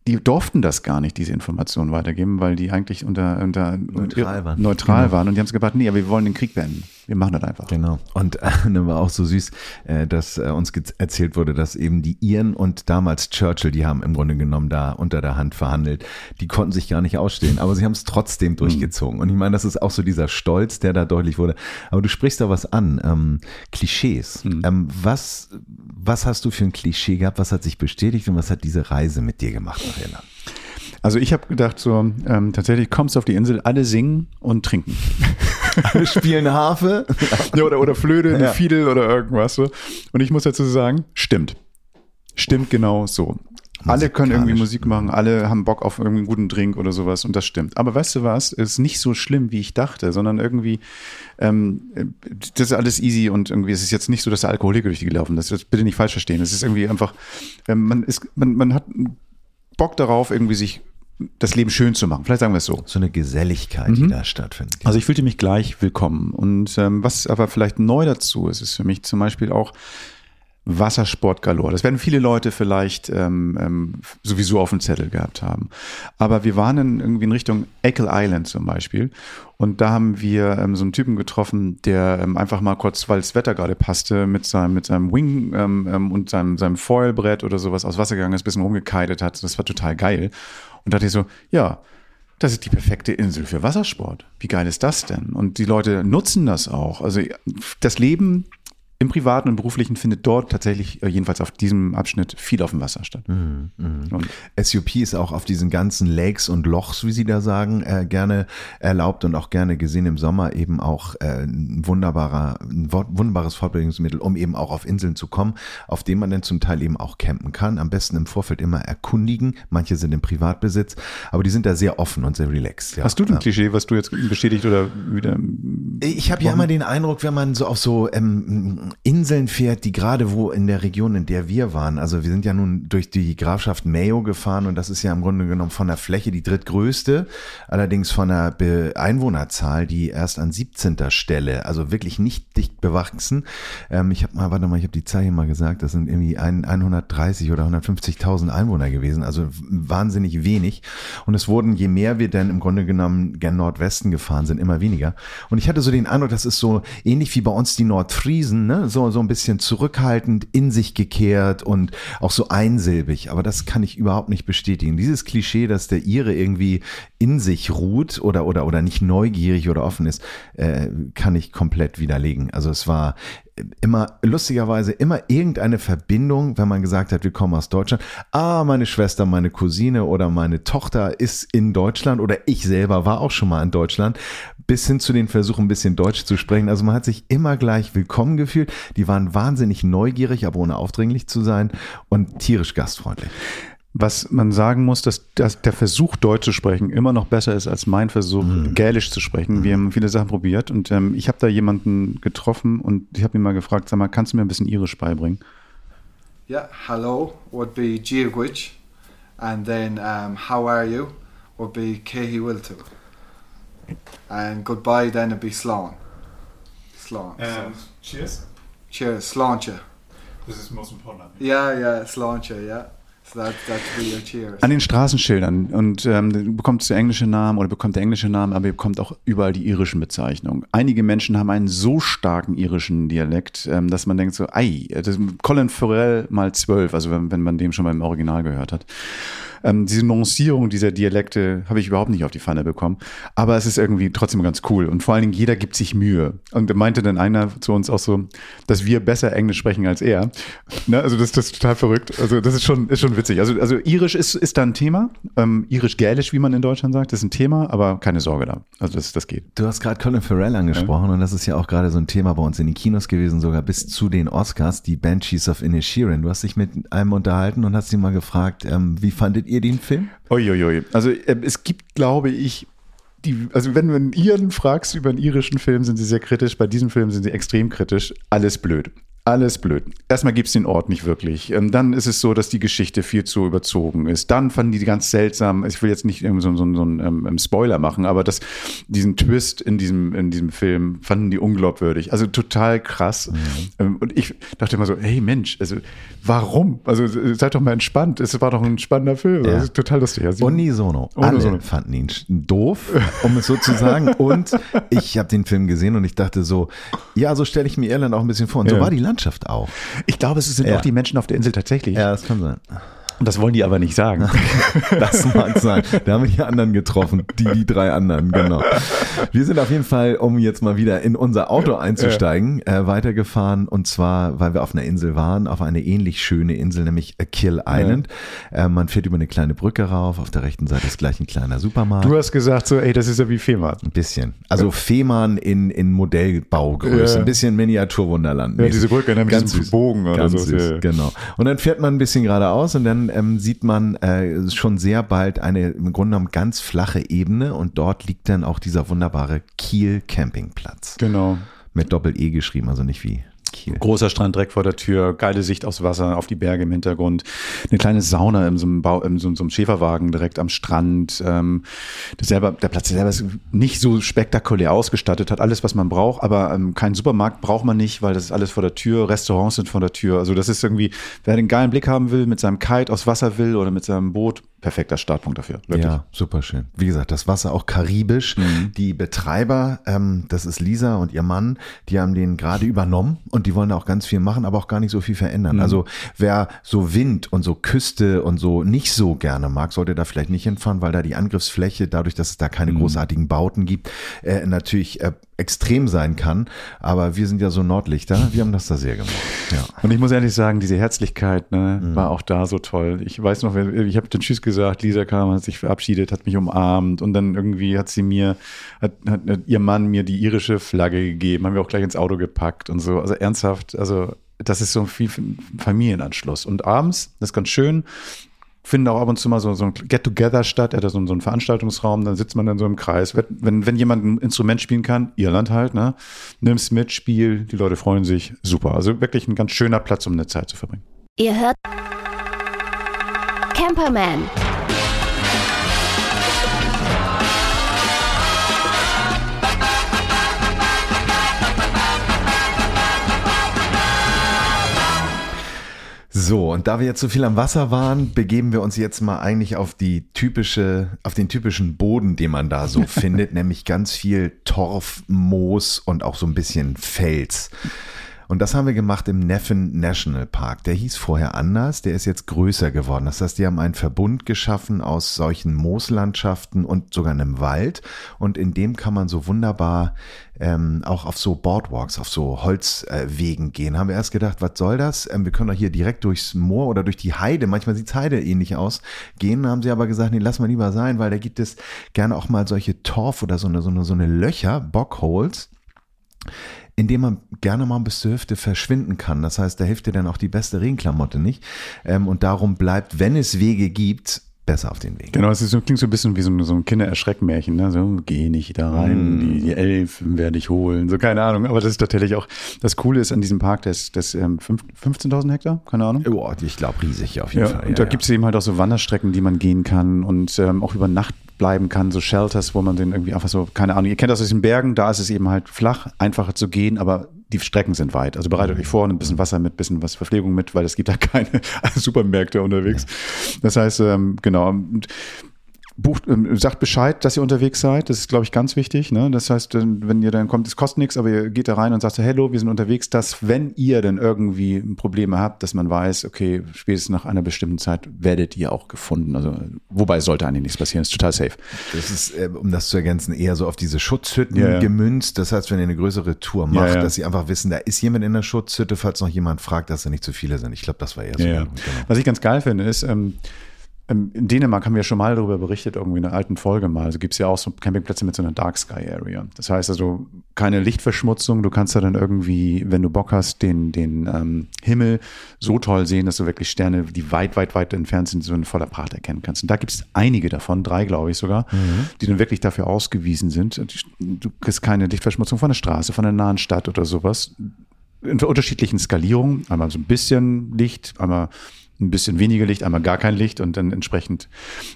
die durften das gar nicht, diese Informationen weitergeben, weil die eigentlich unter, unter
neutral waren.
Neutral genau. waren. Und die haben gesagt, nee, aber wir wollen den Krieg beenden. Wir machen das einfach.
Genau. Und äh, dann war auch so süß, äh, dass äh, uns erzählt wurde, dass eben die Iren und damals Churchill, die haben im Grunde genommen da unter der Hand verhandelt, die konnten sich gar nicht ausstehen, aber sie haben es trotzdem mhm. durchgezogen. Und ich meine, das ist auch so dieser Stolz, der da deutlich wurde. Aber du sprichst da was an, ähm, Klischees. Mhm. Ähm, was, was hast du für ein Klischee gehabt? Was hat sich bestätigt und was hat diese Reise mit dir gemacht nach Irland?
Also ich habe gedacht, so ähm, tatsächlich kommst du auf die Insel, alle singen und trinken.
alle spielen Harfe.
ja, oder, oder Flöte, eine ja. Fiedel oder irgendwas. So. Und ich muss dazu sagen, stimmt. Stimmt genau so. Alle können irgendwie Musik machen, alle haben Bock auf irgendwie einen guten Drink oder sowas und das stimmt. Aber weißt du was, es ist nicht so schlimm, wie ich dachte, sondern irgendwie, ähm, das ist alles easy und irgendwie es ist jetzt nicht so, dass der Alkoholiker durch die gelaufen ist. Das bitte nicht falsch verstehen. Es ist irgendwie einfach, ähm, man ist, man, man hat Bock darauf, irgendwie sich das Leben schön zu machen. Vielleicht sagen wir es so.
So eine Geselligkeit, mhm. die da stattfindet.
Also ich fühlte mich gleich willkommen. Und ähm, was aber vielleicht neu dazu ist, ist für mich zum Beispiel auch Wassersport galore. Das werden viele Leute vielleicht ähm, ähm, sowieso auf dem Zettel gehabt haben. Aber wir waren in, irgendwie in Richtung Eckle Island zum Beispiel. Und da haben wir ähm, so einen Typen getroffen, der ähm, einfach mal kurz, weil das Wetter gerade passte, mit seinem, mit seinem Wing ähm, ähm, und seinem, seinem Foilbrett oder sowas aus Wasser gegangen ist, ein bisschen rumgekeidet hat. Das war total geil. Und da dachte ich so, ja, das ist die perfekte Insel für Wassersport. Wie geil ist das denn? Und die Leute nutzen das auch. Also das Leben im Privaten und Beruflichen findet dort tatsächlich, äh, jedenfalls auf diesem Abschnitt, viel auf dem Wasser statt. Mhm,
mh. SUP ist auch auf diesen ganzen Lakes und Lochs, wie Sie da sagen, äh, gerne erlaubt und auch gerne gesehen im Sommer eben auch äh, ein wunderbarer, ein wunderbares Fortbewegungsmittel, um eben auch auf Inseln zu kommen, auf denen man dann zum Teil eben auch campen kann. Am besten im Vorfeld immer erkundigen. Manche sind im Privatbesitz, aber die sind da sehr offen und sehr relaxed.
Ja. Hast du ein. Klischee, was du jetzt bestätigt oder wieder?
Ich habe ja immer den Eindruck, wenn man so auf so ähm, Inseln fährt, die gerade wo in der Region, in der wir waren, also wir sind ja nun durch die Grafschaft Mayo gefahren und das ist ja im Grunde genommen von der Fläche die drittgrößte, allerdings von der Einwohnerzahl die erst an 17. Stelle, also wirklich nicht dicht bewachsen. Ähm, ich habe mal, warte mal, ich habe die Zahl hier mal gesagt, das sind irgendwie ein, 130 oder 150.000 Einwohner gewesen, also wahnsinnig wenig. Und es wurden, je mehr wir denn im Grunde genommen gen Nordwesten gefahren sind, immer weniger. Und ich hatte so den Eindruck, das ist so ähnlich wie bei uns die Nordfriesen, ne? Ne, so, so ein bisschen zurückhaltend, in sich gekehrt und auch so einsilbig. Aber das kann ich überhaupt nicht bestätigen. Dieses Klischee, dass der Ire irgendwie in sich ruht oder, oder, oder nicht neugierig oder offen ist, äh, kann ich komplett widerlegen. Also es war immer, lustigerweise, immer irgendeine Verbindung, wenn man gesagt hat, wir kommen aus Deutschland. Ah, meine Schwester, meine Cousine oder meine Tochter ist in Deutschland oder ich selber war auch schon mal in Deutschland bis hin zu den Versuchen, ein bisschen Deutsch zu sprechen. Also man hat sich immer gleich willkommen gefühlt. Die waren wahnsinnig neugierig, aber ohne aufdringlich zu sein und tierisch gastfreundlich.
Was man sagen muss, dass, dass der Versuch, Deutsch zu sprechen, immer noch besser ist als mein Versuch, mhm. Gälisch zu sprechen. Wir haben viele Sachen probiert und ähm, ich habe da jemanden getroffen und ich habe ihn mal gefragt, sag mal, kannst du mir ein bisschen Irisch beibringen?
Ja, yeah, hello would be Giagwich and then um, how are you would be Kehi Wiltu. And goodbye then it'd be Sloan. Sloan.
And so. cheers.
Cheers, Sláinte.
This is most important.
Yeah, yeah, Sláinte, yeah. So that, that would be your cheers.
An den Straßenschildern. Und ähm, du bekommst der englische Namen oder bekommt der englische Namen, aber ihr bekommt auch überall die irischen Bezeichnungen. Einige Menschen haben einen so starken irischen Dialekt, ähm, dass man denkt so, ei, das ist Colin Farrell mal zwölf, also wenn, wenn man dem schon beim Original gehört hat. Ähm, diese Nuancierung dieser Dialekte habe ich überhaupt nicht auf die Pfanne bekommen. Aber es ist irgendwie trotzdem ganz cool. Und vor allen Dingen, jeder gibt sich Mühe. Und meinte dann einer zu uns auch so, dass wir besser Englisch sprechen als er. Ne? Also das, das ist total verrückt. Also das ist schon, ist schon witzig. Also, also Irisch ist, ist da ein Thema. Ähm, Irisch-Gälisch, wie man in Deutschland sagt, ist ein Thema, aber keine Sorge da. Also das, das geht.
Du hast gerade Colin Farrell angesprochen und das ist ja auch gerade so ein Thema bei uns in den Kinos gewesen, sogar bis zu den Oscars, die Banshees of Inisherin. Du hast dich mit einem unterhalten und hast ihn mal gefragt, ähm, wie fandet ihr den Film?
Uiuiui. Also äh, es gibt, glaube ich, die, also wenn du einen Iren fragst über einen irischen Film, sind sie sehr kritisch. Bei diesem Film sind sie extrem kritisch. Alles blöd. Alles blöd. Erstmal gibt es den Ort nicht wirklich. Ähm, dann ist es so, dass die Geschichte viel zu überzogen ist. Dann fanden die ganz seltsam, ich will jetzt nicht so, so, so einen ähm, Spoiler machen, aber das, diesen Twist in diesem, in diesem Film fanden die unglaubwürdig. Also total krass. Mhm. Ähm, und ich dachte immer so, hey Mensch, also warum? Also seid doch mal entspannt. Es war doch ein spannender Film. Ja. Ist total lustig.
Also, Unisono. Alle Unisono. fanden ihn doof, um es so zu sagen. Und ich habe den Film gesehen und ich dachte so, ja, so stelle ich mir Irland auch ein bisschen vor. Und so war die Land Landschaft auch.
Ich glaube, es sind ja. auch die Menschen auf der Insel tatsächlich.
Ja, das kann sein.
Und das wollen die aber nicht sagen.
das mag sein. Da haben wir die anderen getroffen. Die, die drei anderen, genau. Wir sind auf jeden Fall, um jetzt mal wieder in unser Auto einzusteigen, äh, weitergefahren. Und zwar, weil wir auf einer Insel waren, auf eine ähnlich schöne Insel, nämlich Kill Island. Ja. Äh, man fährt über eine kleine Brücke rauf. Auf der rechten Seite ist gleich ein kleiner Supermarkt.
Du hast gesagt so, ey, das ist ja wie Fehmarn.
Ein bisschen. Also ja. Fehmarn in, in Modellbaugröße. Ja. Ein bisschen Miniaturwunderland.
Ja, diese Brücke, nämlich Ganz süß. Bogen oder
Ganz
so.
Süß, genau. Und dann fährt man ein bisschen geradeaus und dann ähm, sieht man äh, schon sehr bald eine im Grunde genommen ganz flache Ebene und dort liegt dann auch dieser wunderbare Kiel Campingplatz.
Genau.
Mit Doppel-E geschrieben, also nicht wie Kiel.
Großer Strand direkt vor der Tür, geile Sicht aufs Wasser, auf die Berge im Hintergrund, eine kleine Sauna in so einem, Bau, in so, einem Schäferwagen direkt am Strand. Ähm, der, selber, der Platz selber ist nicht so spektakulär ausgestattet, hat alles, was man braucht, aber ähm, keinen Supermarkt braucht man nicht, weil das ist alles vor der Tür, Restaurants sind vor der Tür. Also das ist irgendwie, wer den geilen Blick haben will, mit seinem Kite aufs Wasser will oder mit seinem Boot, perfekter Startpunkt dafür.
Wirklich. Ja, super schön. Wie gesagt, das Wasser auch karibisch. Mhm. Die Betreiber, ähm, das ist Lisa und ihr Mann, die haben den gerade übernommen und die wollen auch ganz viel machen, aber auch gar nicht so viel verändern. Mhm. Also wer so Wind und so Küste und so nicht so gerne mag, sollte da vielleicht nicht hinfahren, weil da die Angriffsfläche, dadurch, dass es da keine mhm. großartigen Bauten gibt, äh, natürlich äh, extrem sein kann. Aber wir sind ja so Nordlichter, wir haben das da sehr gemacht. Ja.
Und ich muss ehrlich sagen, diese Herzlichkeit ne, mhm. war auch da so toll. Ich weiß noch, ich habe den Tschüss gesagt, Lisa kam, hat sich verabschiedet, hat mich umarmt und dann irgendwie hat sie mir, hat, hat, hat ihr Mann mir die irische Flagge gegeben, haben wir auch gleich ins Auto gepackt und so. Also ernsthaft, also das ist so viel Familienanschluss. Und abends, das ist ganz schön, finden auch ab und zu mal so, so ein Get-Together statt, er hat so, so einen Veranstaltungsraum, dann sitzt man dann so im Kreis. Wenn, wenn jemand ein Instrument spielen kann, Irland halt, ne, nimm's mit, spiel, die Leute freuen sich, super. Also wirklich ein ganz schöner Platz, um eine Zeit zu verbringen.
Ihr hört Camperman.
So, und da wir jetzt so viel am Wasser waren, begeben wir uns jetzt mal eigentlich auf die typische, auf den typischen Boden, den man da so findet, nämlich ganz viel Torf, Moos und auch so ein bisschen Fels. Und das haben wir gemacht im Neffen National Park. Der hieß vorher anders, der ist jetzt größer geworden. Das heißt, die haben einen Verbund geschaffen aus solchen Mooslandschaften und sogar einem Wald. Und in dem kann man so wunderbar ähm, auch auf so Boardwalks, auf so Holzwegen äh, gehen. Haben wir erst gedacht, was soll das? Ähm, wir können doch hier direkt durchs Moor oder durch die Heide, manchmal sieht Heide ähnlich aus, gehen. Haben sie aber gesagt, nee, lass mal lieber sein, weil da gibt es gerne auch mal solche Torf oder so eine, so eine, so eine Löcher, Bockholes in dem man gerne mal bis zur Hüfte verschwinden kann. Das heißt, da hilft dir dann auch die beste Regenklamotte nicht. Ähm, und darum bleibt, wenn es Wege gibt, besser auf den Weg.
Genau, es ist, klingt so ein bisschen wie so ein, so ein Kindererschreckmärchen. Ne? So, geh nicht da rein, mm. die, die Elfen werde ich holen. So, keine Ahnung. Aber das ist tatsächlich auch, das Coole ist an diesem Park, das, das ähm, 15.000 Hektar, keine Ahnung.
Oh, ich glaube riesig auf jeden
ja,
Fall.
Und ja, da ja. gibt es eben halt auch so Wanderstrecken, die man gehen kann und ähm, auch über Nacht bleiben kann, so Shelters, wo man den irgendwie einfach so, keine Ahnung, ihr kennt das aus den Bergen, da ist es eben halt flach, einfacher zu gehen, aber die Strecken sind weit. Also bereitet euch vor, ein bisschen Wasser mit, ein bisschen was Verpflegung mit, weil es gibt da keine Supermärkte unterwegs. Das heißt, ähm, genau, bucht, ähm, sagt Bescheid, dass ihr unterwegs seid. Das ist, glaube ich, ganz wichtig. Ne? Das heißt, wenn ihr dann kommt, es kostet nichts, aber ihr geht da rein und sagt, hello, wir sind unterwegs, dass wenn ihr dann irgendwie Probleme habt, dass man weiß, okay, spätestens nach einer bestimmten Zeit werdet ihr auch gefunden. Also, wobei sollte eigentlich nichts passieren, ist total safe.
Das ist, äh, um das zu ergänzen, eher so auf diese Schutzhütten
Ja, ja.
gemünzt. Das heißt, wenn ihr eine größere Tour macht,
Ja,
dass sie einfach wissen, da ist jemand in der Schutzhütte, falls noch jemand fragt, dass da nicht zu viele sind. Ich glaube, das war eher so. Genau.
Was ich ganz geil finde, ist, ähm, in Dänemark haben wir schon mal darüber berichtet, irgendwie in einer alten Folge mal. Also gibt es ja auch so Campingplätze mit so einer Dark Sky Area. Das heißt also keine Lichtverschmutzung. Du kannst da dann irgendwie, wenn du Bock hast, den, den ähm, Himmel so toll sehen, dass du wirklich Sterne, die weit, weit, weit entfernt sind, so in voller Pracht erkennen kannst. Und da gibt es einige davon, drei glaube ich sogar, die dann wirklich dafür ausgewiesen sind. Du kriegst keine Lichtverschmutzung von der Straße, von der nahen Stadt oder sowas in unterschiedlichen Skalierungen. Einmal so ein bisschen Licht, einmal ein bisschen weniger Licht, einmal gar kein Licht und dann entsprechend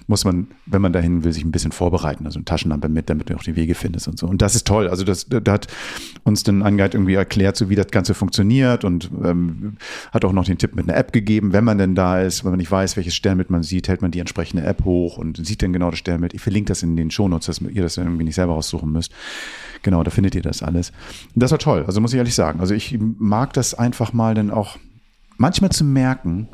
muss man, wenn man dahin will, sich ein bisschen vorbereiten. Also eine Taschenlampe mit, damit du auch die Wege findest und so. Und das ist toll. Also das, da hat uns dann Guide irgendwie erklärt, so wie das Ganze funktioniert und ähm, hat auch noch den Tipp mit einer App gegeben, wenn man denn da ist, wenn man nicht weiß, welches Sternbild man sieht, hält man die entsprechende App hoch und sieht dann genau das Sternbild. Ich verlinke das in den Shownotes, dass ihr das irgendwie nicht selber raussuchen müsst. Genau, da findet ihr das alles. Und das war toll, also muss ich ehrlich sagen. Also ich mag das einfach mal dann auch manchmal zu merken,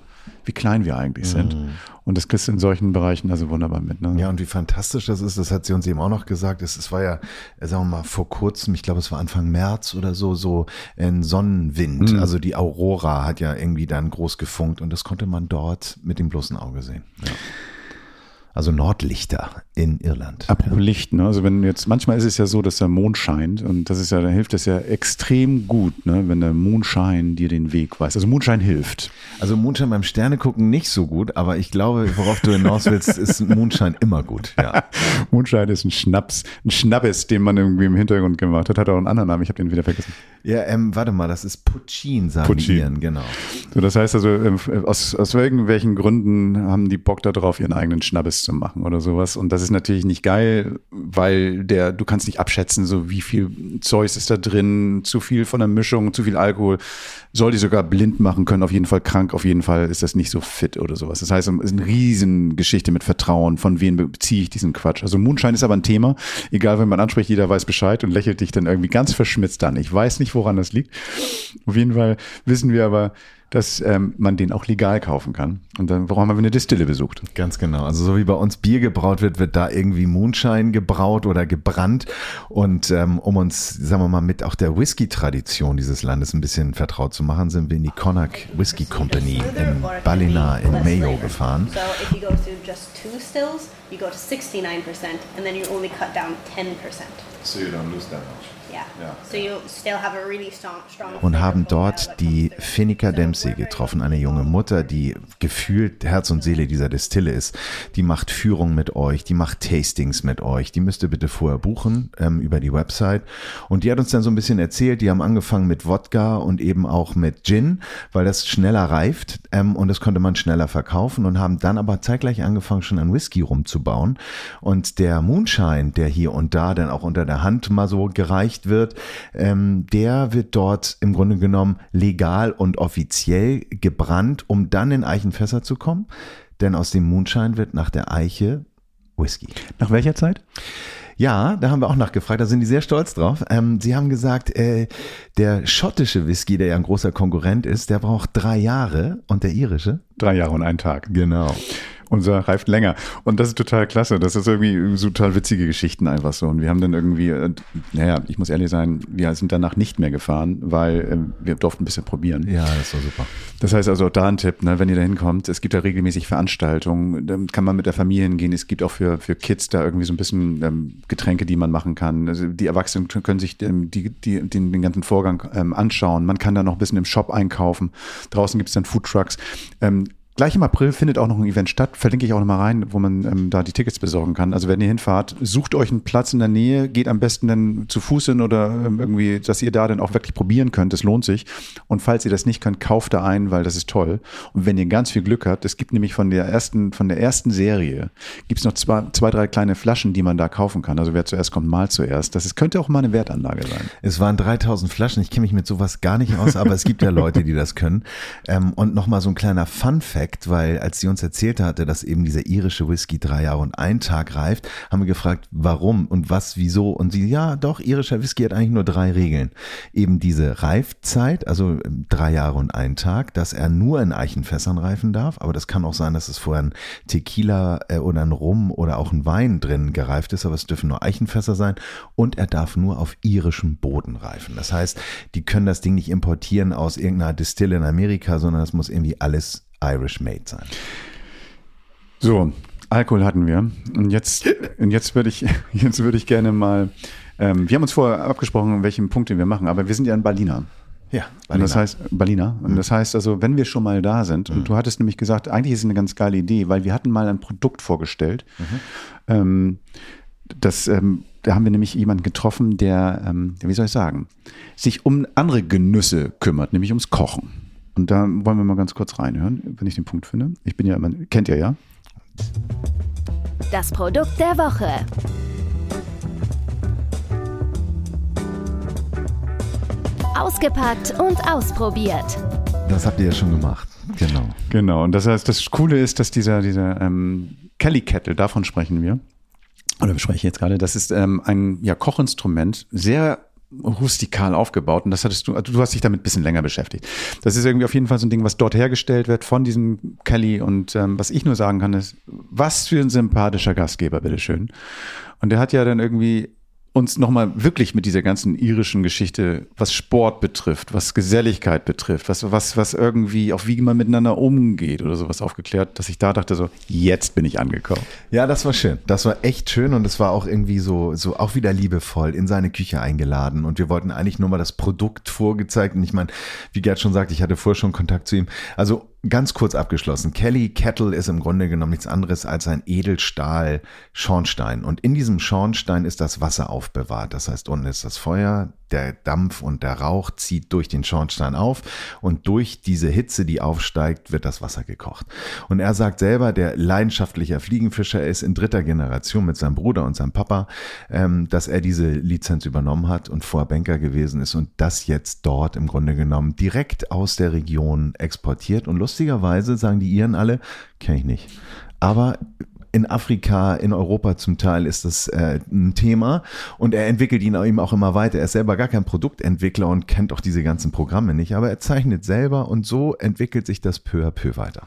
wie klein wir eigentlich sind. Und das kriegst du in solchen Bereichen also wunderbar mit. Ne?
Ja, und wie fantastisch das ist, das hat sie uns eben auch noch gesagt. Es, es war ja, äh, sagen wir mal, vor kurzem, ich glaube, es war Anfang März oder so, so ein Sonnenwind.
Mhm.
Also die Aurora hat ja irgendwie dann groß gefunkt und das konnte man dort mit dem bloßen Auge sehen. Ja. Also Nordlichter in Irland.
Apropos Licht, ne? Also wenn jetzt, manchmal ist es ja so, dass der Mond scheint und das ist ja, da hilft es ja extrem gut, ne? Wenn der Mondschein dir den Weg weist. Also Mondschein hilft.
Also Mondschein beim Sterne gucken nicht so gut, aber ich glaube, worauf du hinaus willst, ist Mondschein immer gut. Ja.
Mondschein ist ein Schnaps, ein Schnappes, den man irgendwie im Hintergrund gemacht hat. Hat auch einen anderen Namen, ich habe den wieder vergessen.
Ja, ähm, warte mal, das ist Puccin, sagen
Puccin.
genau.
So, das heißt also, ähm, aus, aus irgendwelchen Gründen haben die Bock darauf, ihren eigenen Schnappes zu machen oder sowas. Und das ist natürlich nicht geil, weil der, du kannst nicht abschätzen, so wie viel Zeug ist da drin, zu viel von der Mischung, zu viel Alkohol. Soll die sogar blind machen können, auf jeden Fall krank, auf jeden Fall ist das nicht so fit oder sowas. Das heißt, es ist eine Riesengeschichte mit Vertrauen, von wem beziehe ich diesen Quatsch. Also Mondschein ist aber ein Thema, egal wenn man anspricht, jeder weiß Bescheid und lächelt dich dann irgendwie ganz verschmitzt an. Ich weiß nicht, woran das liegt. Auf jeden Fall wissen wir aber, dass ähm, man den auch legal kaufen kann. Und dann, warum haben wir eine Distille besucht?
Ganz genau. Also so wie bei uns Bier gebraut wird, wird da irgendwie Moonshine gebraut oder gebrannt. Und ähm, um uns, sagen wir mal, mit auch der Whisky-Tradition dieses Landes ein bisschen vertraut zu machen, sind wir in die Connacht Whisky Company in Ballina in Mayo gefahren.
So if you go to just two stills, you go to 69%, and then you only cut down 10%.
So you don't lose that much. Und haben dort die
So
Dempsey getroffen, eine junge Mutter, die gefühlt Herz und Seele dieser Distille ist. Die macht Führung mit euch, die macht Tastings mit euch. Die müsst ihr bitte vorher buchen ähm, über die Website. Und die hat uns dann so ein bisschen erzählt, die haben angefangen mit Wodka und eben auch mit Gin, weil das schneller reift ähm, und das konnte man schneller verkaufen und haben dann aber zeitgleich angefangen, schon an Whisky rumzubauen. Und der Moonshine, der hier und da dann auch unter der Hand mal so gereicht wird, ähm, der wird dort im Grunde genommen legal und offiziell gebrannt, um dann in Eichenfässer zu kommen. Denn aus dem Moonshine wird nach der Eiche Whisky.
Nach welcher Zeit?
Ja, da haben wir auch nachgefragt, da sind die sehr stolz drauf. Ähm, sie haben gesagt, äh, der schottische Whisky, der ja ein großer Konkurrent ist, der braucht drei Jahre und der irische?
Drei Jahre und einen Tag.
Genau.
Unser reift länger. Und das ist total klasse. Das ist irgendwie so total witzige Geschichten einfach so. Und wir haben dann irgendwie, äh, naja, ich muss ehrlich sein, wir sind danach nicht mehr gefahren, weil äh, wir durften ein bisschen probieren.
Ja, das war super.
Das heißt also auch da ein Tipp, ne, wenn ihr da hinkommt, es gibt da regelmäßig Veranstaltungen, da kann man mit der Familie hingehen. Es gibt auch für, für Kids da irgendwie so ein bisschen ähm, Getränke, die man machen kann. Also die Erwachsenen können sich ähm, die, die, den, den ganzen Vorgang ähm, anschauen. Man kann da noch ein bisschen im Shop einkaufen. Draußen gibt es dann Foodtrucks. Ähm, Gleich im April findet auch noch ein Event statt, verlinke ich auch noch mal rein, wo man ähm, da die Tickets besorgen kann. Also wenn ihr hinfahrt, sucht euch einen Platz in der Nähe, geht am besten dann zu Fuß hin oder ähm, irgendwie, dass ihr da dann auch wirklich probieren könnt, das lohnt sich. Und falls ihr das nicht könnt, kauft da ein, weil das ist toll. Und wenn ihr ganz viel Glück habt, es gibt nämlich von der ersten, von der ersten Serie, gibt es noch zwei, zwei, drei kleine Flaschen, die man da kaufen kann. Also wer zuerst kommt, mal zuerst. Das ist, könnte auch mal eine Wertanlage sein.
Es waren 3000 Flaschen, ich kenne mich mit sowas gar nicht aus, aber es gibt ja Leute, die das können. Ähm, und nochmal so ein kleiner Fun-Fact, weil als sie uns erzählt hatte, dass eben dieser irische Whisky drei Jahre und einen Tag reift, haben wir gefragt, warum und was, wieso. Und sie, ja, doch, irischer Whisky hat eigentlich nur drei Regeln. Eben diese Reifzeit, also drei Jahre und einen Tag, dass er nur in Eichenfässern reifen darf. Aber das kann auch sein, dass es vorher ein Tequila äh, oder ein Rum oder auch ein Wein drin gereift ist, aber es dürfen nur Eichenfässer sein. Und er darf nur auf irischem Boden reifen. Das heißt, die können das Ding nicht importieren aus irgendeiner Distille in Amerika, sondern das muss irgendwie alles Irish Made sein.
So, Alkohol hatten wir. Und jetzt, und jetzt würde ich, jetzt würde ich gerne mal, ähm, wir haben uns vorher abgesprochen, welche Punkte wir machen, aber wir sind ja in Berliner.
Ja,
Und das heißt, Berliner. Und das heißt also, wenn wir schon mal da sind, und du hattest nämlich gesagt, eigentlich ist es eine ganz geile Idee, weil wir hatten mal ein Produkt vorgestellt. Ähm, das, ähm, da haben wir nämlich jemanden getroffen, der, ähm, wie soll ich sagen, sich um andere Genüsse kümmert, nämlich ums Kochen. Und da wollen wir mal ganz kurz reinhören, wenn ich den Punkt finde. Ich bin ja immer, kennt ihr ja?
Das Produkt der Woche. Ausgepackt und ausprobiert.
Das habt ihr ja schon gemacht. Genau.
Genau. Und das heißt, das Coole ist, dass dieser, dieser ähm, Kelly Kettle, davon sprechen wir, oder spreche ich jetzt gerade, das ist ähm, ein ja, Kochinstrument, sehr rustikal aufgebaut und das hattest du, also du hast dich damit ein bisschen länger beschäftigt. Das ist irgendwie auf jeden Fall so ein Ding, was dort hergestellt wird von diesem Kelly und ähm, was ich nur sagen kann ist, was für ein sympathischer Gastgeber, bitteschön. Und der hat ja dann irgendwie uns nochmal wirklich mit dieser ganzen irischen Geschichte, was Sport betrifft, was Geselligkeit betrifft, was, was, was irgendwie, auch wie man miteinander umgeht oder sowas aufgeklärt, dass ich da dachte so, jetzt bin ich angekommen.
Ja, das war schön. Das war echt schön und es war auch irgendwie so, so auch wieder liebevoll in seine Küche eingeladen und wir wollten eigentlich nur mal das Produkt vorgezeigt und ich meine, wie Gerd schon sagt, ich hatte vorher schon Kontakt zu ihm. Also Ganz kurz abgeschlossen. Kelly Kettle ist im Grunde genommen nichts anderes als ein Edelstahl-Schornstein. Und in diesem Schornstein ist das Wasser aufbewahrt. Das heißt, unten ist das Feuer, der Dampf und der Rauch zieht durch den Schornstein auf und durch diese Hitze, die aufsteigt, wird das Wasser gekocht. Und er sagt selber, der leidenschaftlicher Fliegenfischer ist in dritter Generation mit seinem Bruder und seinem Papa, ähm, dass er diese Lizenz übernommen hat und vorher Banker gewesen ist und das jetzt dort im Grunde genommen direkt aus der Region exportiert. Und lustigerweise sagen die Iren alle, kenne ich nicht. Aber in Afrika, in Europa zum Teil ist das äh, ein Thema und er entwickelt ihn eben auch immer weiter. Er ist selber gar kein Produktentwickler und kennt auch diese ganzen Programme nicht, aber er zeichnet selber und so entwickelt sich das peu à peu weiter.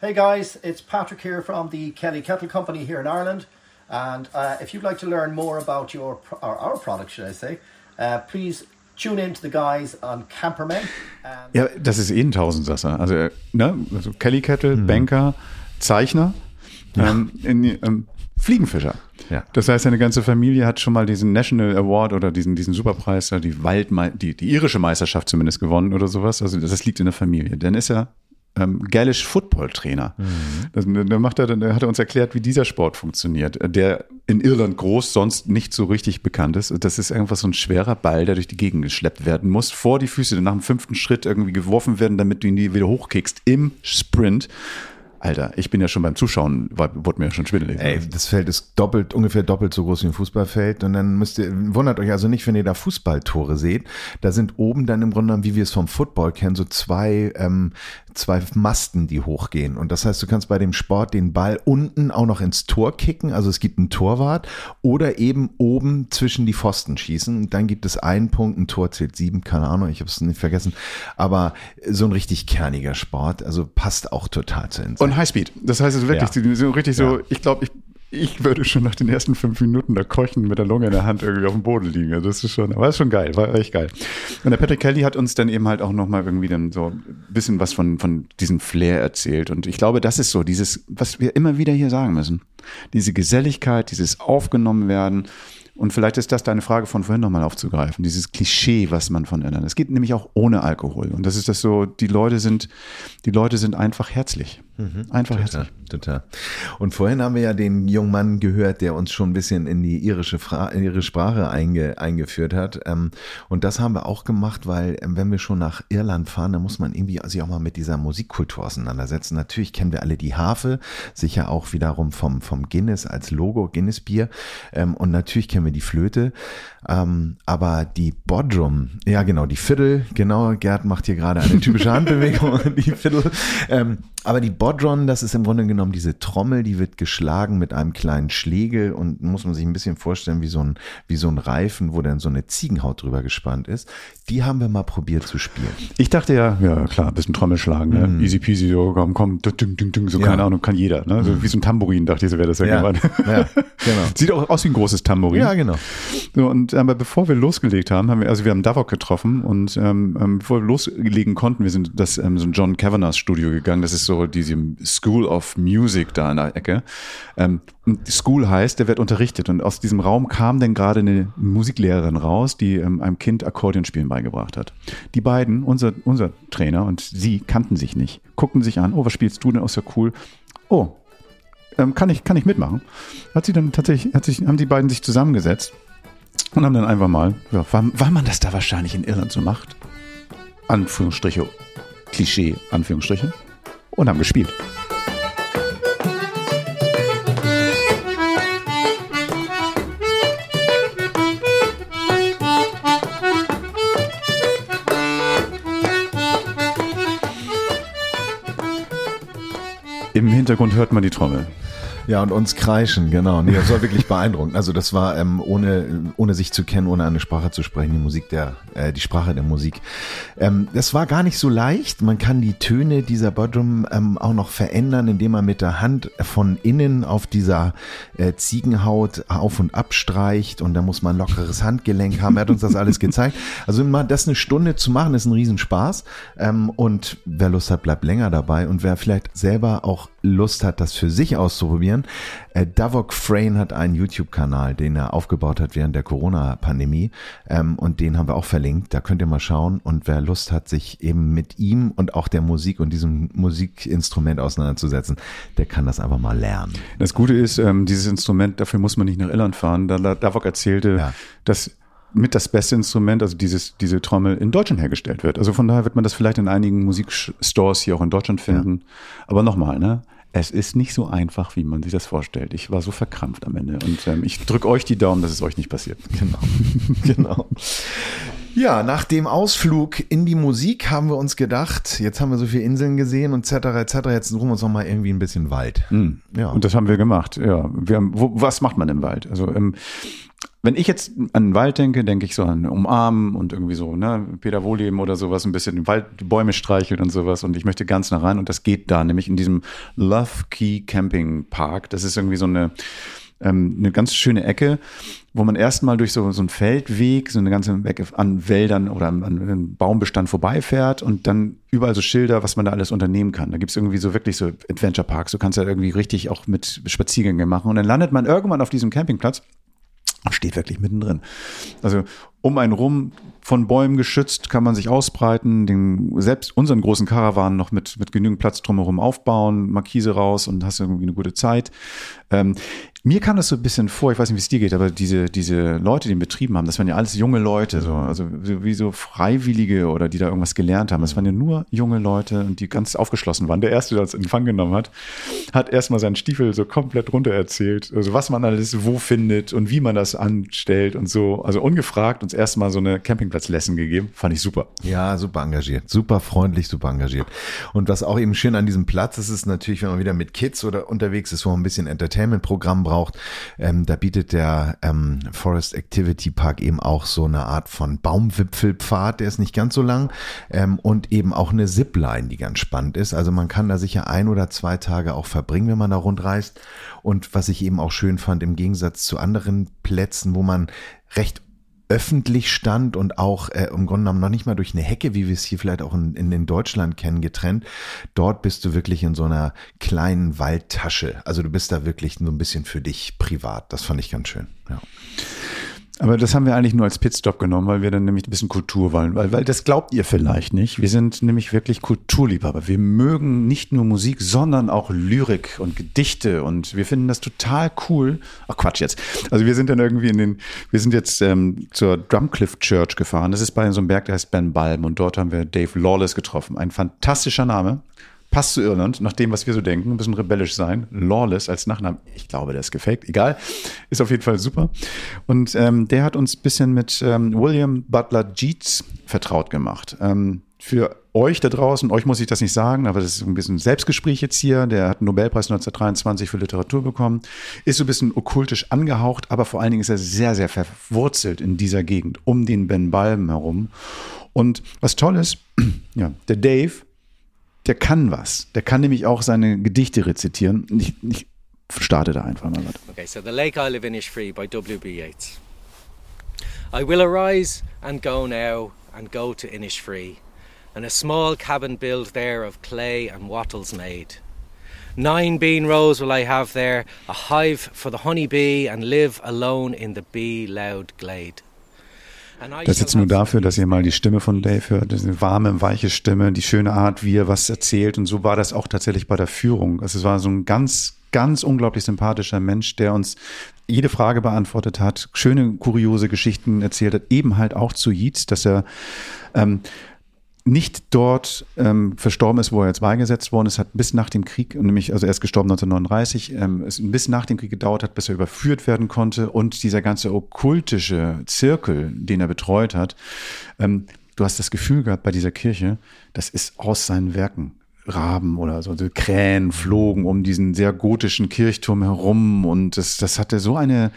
Hey guys, it's Patrick here from the Kelly Kettle Company here in Ireland. And uh, if you'd like to learn more about your or our product, should I say, uh, please tune in to the guys on Campermen. And
Ja, das ist eh ein Tausendsasser. Also, ne, also Kelly Kettle, Banker, Zeichner, ähm, in, ähm, Fliegenfischer.
Ja.
Das heißt, seine ganze Familie hat schon mal diesen National Award oder diesen, diesen Superpreis, die Waldme die, die irische Meisterschaft zumindest gewonnen oder sowas. Also das liegt in der Familie. Dann ist er ähm, Galish Football Trainer. Das, da macht er, da hat er uns erklärt, wie dieser Sport funktioniert, der in Irland groß, sonst nicht so richtig bekannt ist. Das ist einfach so ein schwerer Ball, der durch die Gegend geschleppt werden muss, vor die Füße, dann nach dem fünften Schritt irgendwie geworfen werden, damit du ihn wieder hochkickst im Sprint. Alter, ich bin ja schon beim Zuschauen, war, wurde mir ja schon schwindelig.
Ey, das Feld ist doppelt, ungefähr doppelt so groß wie ein Fußballfeld. Und dann müsst ihr, wundert euch also nicht, wenn ihr da Fußballtore seht. Da sind oben dann im Grunde genommen, wie wir es vom Football kennen, so zwei, ähm, zwei Masten, die hochgehen. Und das heißt, du kannst bei dem Sport den Ball unten auch noch ins Tor kicken. Also es gibt einen Torwart oder eben oben zwischen die Pfosten schießen. Und dann gibt es einen Punkt, ein Tor zählt sieben, keine Ahnung, ich habe es nicht vergessen. Aber so ein richtig kerniger Sport, also passt auch total zu uns.
Und Highspeed. Das heißt also wirklich,
Ja.
die sind richtig so,
Ja.
ich glaube, ich, ich würde schon nach den ersten fünf Minuten da keuchen mit der Lunge in der Hand irgendwie auf dem Boden liegen. Also Das ist schon, ist schon geil, war echt geil. Und der Patrick Kelly hat uns dann eben halt auch nochmal irgendwie dann so ein bisschen was von, von diesem Flair erzählt. Und ich glaube, das ist so dieses, was wir immer wieder hier sagen müssen. Diese Geselligkeit, dieses Aufgenommen werden. Und vielleicht ist das deine Frage von vorhin nochmal aufzugreifen, dieses Klischee, was man von Irland. Es geht nämlich auch ohne Alkohol. Und das ist das so, die Leute sind, die Leute sind einfach herzlich. Einfach
Total,
herzlich.
total. Und vorhin haben wir ja den jungen Mann gehört, der uns schon ein bisschen in die irische, Fra ihre Sprache einge eingeführt hat. Ähm, und das haben wir auch gemacht, weil ähm, wenn wir schon nach Irland fahren, dann muss man irgendwie sich auch mal mit dieser Musikkultur auseinandersetzen. Natürlich kennen wir alle die Harfe, sicher auch wiederum vom, vom Guinness als Logo, Guinness Bier. Ähm, und natürlich kennen wir die Flöte. Ähm, aber die Bodrum, ja genau, die Fiddle, genau, Gerd macht hier gerade eine typische Handbewegung, die Fiddle. Ähm, aber die Bodron, das ist im Grunde genommen diese Trommel, die wird geschlagen mit einem kleinen Schlegel und muss man sich ein bisschen vorstellen wie so ein, wie so ein Reifen, wo dann so eine Ziegenhaut drüber gespannt ist. Die haben wir mal probiert zu spielen.
Ich dachte ja, ja klar, ein bisschen Trommel schlagen, ne? easy peasy, so komm, komm, ding, ding, ding, so
Ja.
keine Ahnung, kann jeder, ne? So wie so ein Tambourin, dachte ich, so wäre das ja,
Ja,
gemeint.
ja, genau.
Sieht auch aus wie ein großes Tambourin.
Ja, genau.
So, und aber bevor wir losgelegt haben, haben wir, also wir haben Davok getroffen und ähm, ähm, bevor wir loslegen konnten, wir sind das ähm, so ein John Kavanagh's Studio gegangen. Das ist so diese School of Music da in der Ecke. Ähm, School heißt, der wird unterrichtet und aus diesem Raum kam dann gerade eine Musiklehrerin raus, die ähm, einem Kind Akkordeonspielen beigebracht hat. Die beiden, unser unser Trainer und sie kannten sich nicht, guckten sich an. Oh, was spielst du denn? Oh, ist ja cool. Oh, ähm, kann ich kann ich mitmachen? Hat sie dann tatsächlich, hat sich, haben die beiden sich zusammengesetzt und haben dann einfach mal, ja, weil, weil man das da wahrscheinlich in Irland so macht, Anführungsstriche, Klischee, Anführungsstriche, und haben gespielt. Im Hintergrund hört man die Trommel.
Ja, und uns kreischen, genau. Nee, das war wirklich beeindruckend. Also das war, ähm, ohne, ohne sich zu kennen, ohne eine Sprache zu sprechen, die Musik der, äh, die Sprache der Musik. Ähm, das war gar nicht so leicht. Man kann die Töne dieser Bodrum ähm, auch noch verändern, indem man mit der Hand von innen auf dieser äh, Ziegenhaut auf und abstreicht und da muss man ein lockeres Handgelenk haben. Er hat uns das alles gezeigt. Also mal das eine Stunde zu machen, ist ein Riesenspaß. Ähm, und wer Lust hat, bleibt länger dabei. Und wer vielleicht selber auch Lust hat, das für sich auszuprobieren, äh, Davok Frayne hat einen YouTube-Kanal, den er aufgebaut hat während der Corona-Pandemie. Ähm, und den haben wir auch verlinkt. Da könnt ihr mal schauen. Und wer Lust hat, sich eben mit ihm und auch der Musik und diesem Musikinstrument auseinanderzusetzen, der kann das einfach mal lernen.
Das Gute ist, ähm, dieses Instrument, dafür muss man nicht nach Irland fahren. Da da- Davok erzählte,
Ja.
dass mit das beste Instrument, also dieses, diese Trommel in Deutschland hergestellt wird. Also von daher wird man das vielleicht in einigen Musikstores hier auch in Deutschland finden. Aber nochmal, ne? Es ist nicht so einfach, wie man sich das vorstellt. Ich war so verkrampft am Ende. Und ähm, ich drücke euch die Daumen, dass es euch nicht passiert.
Genau. genau. Ja, nach dem Ausflug in die Musik haben wir uns gedacht, jetzt haben wir so viele Inseln gesehen und etc. etc. Jetzt suchen wir uns noch mal irgendwie ein bisschen Wald. Ja.
Und das haben wir gemacht. Ja, wir haben, wo, was macht man im Wald? Also ähm, wenn ich jetzt an den Wald denke, denke ich so an Umarmen und irgendwie so, ne, Peter Wohleben oder sowas, ein bisschen den Wald, die Bäume streicheln und sowas. Und ich möchte ganz nah rein. Und das geht da, nämlich in diesem Love Key Camping Park. Das ist irgendwie so eine, ähm, eine ganz schöne Ecke, wo man erstmal durch so, so einen Feldweg, so eine ganze Ecke an Wäldern oder an, einem Baumbestand vorbeifährt und dann überall so Schilder, was man da alles unternehmen kann. Da gibt's irgendwie so wirklich so Adventure Parks. Du kannst ja irgendwie richtig auch mit Spaziergängen machen. Und dann landet man irgendwann auf diesem Campingplatz steht wirklich mittendrin. Also um einen rum von Bäumen geschützt kann man sich ausbreiten, den, selbst unseren großen Karawan noch mit, mit genügend Platz drumherum aufbauen, Markise raus und hast irgendwie eine gute Zeit. Ähm, mir kam das so ein bisschen vor, ich weiß nicht, wie es dir geht, aber diese, diese Leute, die den betrieben haben, das waren ja alles junge Leute, so, also so- wie so Freiwillige oder die da irgendwas gelernt haben. Das waren ja nur junge Leute und die ganz aufgeschlossen waren. Der erste, der das in Empfang genommen hat, hat erstmal seinen Stiefel so komplett runter erzählt, also was man alles wo findet und wie man das anstellt und so. Also ungefragt uns erstmal so eine Campingplatz-Lesson gegeben. Fand ich super.
Ja, super engagiert, super freundlich, super engagiert. Und was auch eben schön an diesem Platz ist, ist natürlich, wenn man wieder mit Kids oder unterwegs ist, wo man ein bisschen Entertainment-Programm braucht, ähm, da bietet der ähm, Forest Activity Park eben auch so eine Art von Baumwipfelpfad, der ist nicht ganz so lang ähm, und eben auch eine Zipline, die ganz spannend ist. Also man kann da sicher ein oder zwei Tage auch verbringen, wenn man da rundreist. Und was ich eben auch schön fand, im Gegensatz zu anderen Plätzen, wo man recht öffentlich stand und auch äh, im Grunde genommen noch nicht mal durch eine Hecke, wie wir es hier vielleicht auch in, in, in Deutschland kennen, getrennt. Dort bist du wirklich in so einer kleinen Waldtasche. Also du bist da wirklich so ein bisschen für dich privat. Das fand ich ganz schön. Ja.
Aber das haben wir eigentlich nur als Pitstop genommen, weil wir dann nämlich ein bisschen Kultur wollen. Weil, weil das glaubt ihr vielleicht nicht. Wir sind nämlich wirklich Kulturliebhaber. Wir mögen nicht nur Musik, sondern auch Lyrik und Gedichte. Und wir finden das total cool. Ach Quatsch jetzt. Also wir sind dann irgendwie in den, wir sind jetzt ähm, zur Drumcliff Church gefahren. Das ist bei so einem Berg, der heißt Ben Balm. Und dort haben wir Dave Lawless getroffen. Ein fantastischer Name passt zu Irland, nach dem, was wir so denken, ein bisschen rebellisch sein. Lawless als Nachnamen, ich glaube, der ist gefaked, egal. Ist auf jeden Fall super. Und ähm, der hat uns ein bisschen mit ähm, William Butler Yeats vertraut gemacht. Ähm, für euch da draußen, euch muss ich das nicht sagen, aber das ist ein bisschen Selbstgespräch jetzt hier. Der hat einen Nobelpreis 1923 für Literatur bekommen, ist so ein bisschen okkultisch angehaucht, aber vor allen Dingen ist er sehr, sehr verwurzelt in dieser Gegend, um den Ben Balm herum. Und was toll ist, ja, der Dave der kann was. Der kann nämlich auch seine Gedichte rezitieren. Ich, ich starte da einfach mal.
Okay, so The Lake I Live in is Free by W.B. Yeats. I will arise and go now and go to Innisfree, and a small cabin built there of clay and wattles made. Nine bean rows will I have there, a hive for the honey bee, and live alone in the bee loud glade.
Das jetzt nur dafür, dass ihr mal die Stimme von Dave hört. Eine warme, weiche Stimme, die schöne Art, wie er was erzählt. Und so war das auch tatsächlich bei der Führung. Also es war so ein ganz, ganz unglaublich sympathischer Mensch, der uns jede Frage beantwortet hat, schöne, kuriose Geschichten erzählt hat, eben halt auch zu Yeats, dass er ähm, nicht dort ähm, verstorben ist, wo er jetzt beigesetzt worden ist, hat bis nach dem Krieg, nämlich, also er ist gestorben 1939, ähm, es bis nach dem Krieg gedauert hat, bis er überführt werden konnte und dieser ganze okkultische Zirkel, den er betreut hat, ähm, du hast das Gefühl gehabt bei dieser Kirche, das ist aus seinen Werken. Raben oder so, so Krähen flogen um diesen sehr gotischen Kirchturm herum und das, das hatte so eine,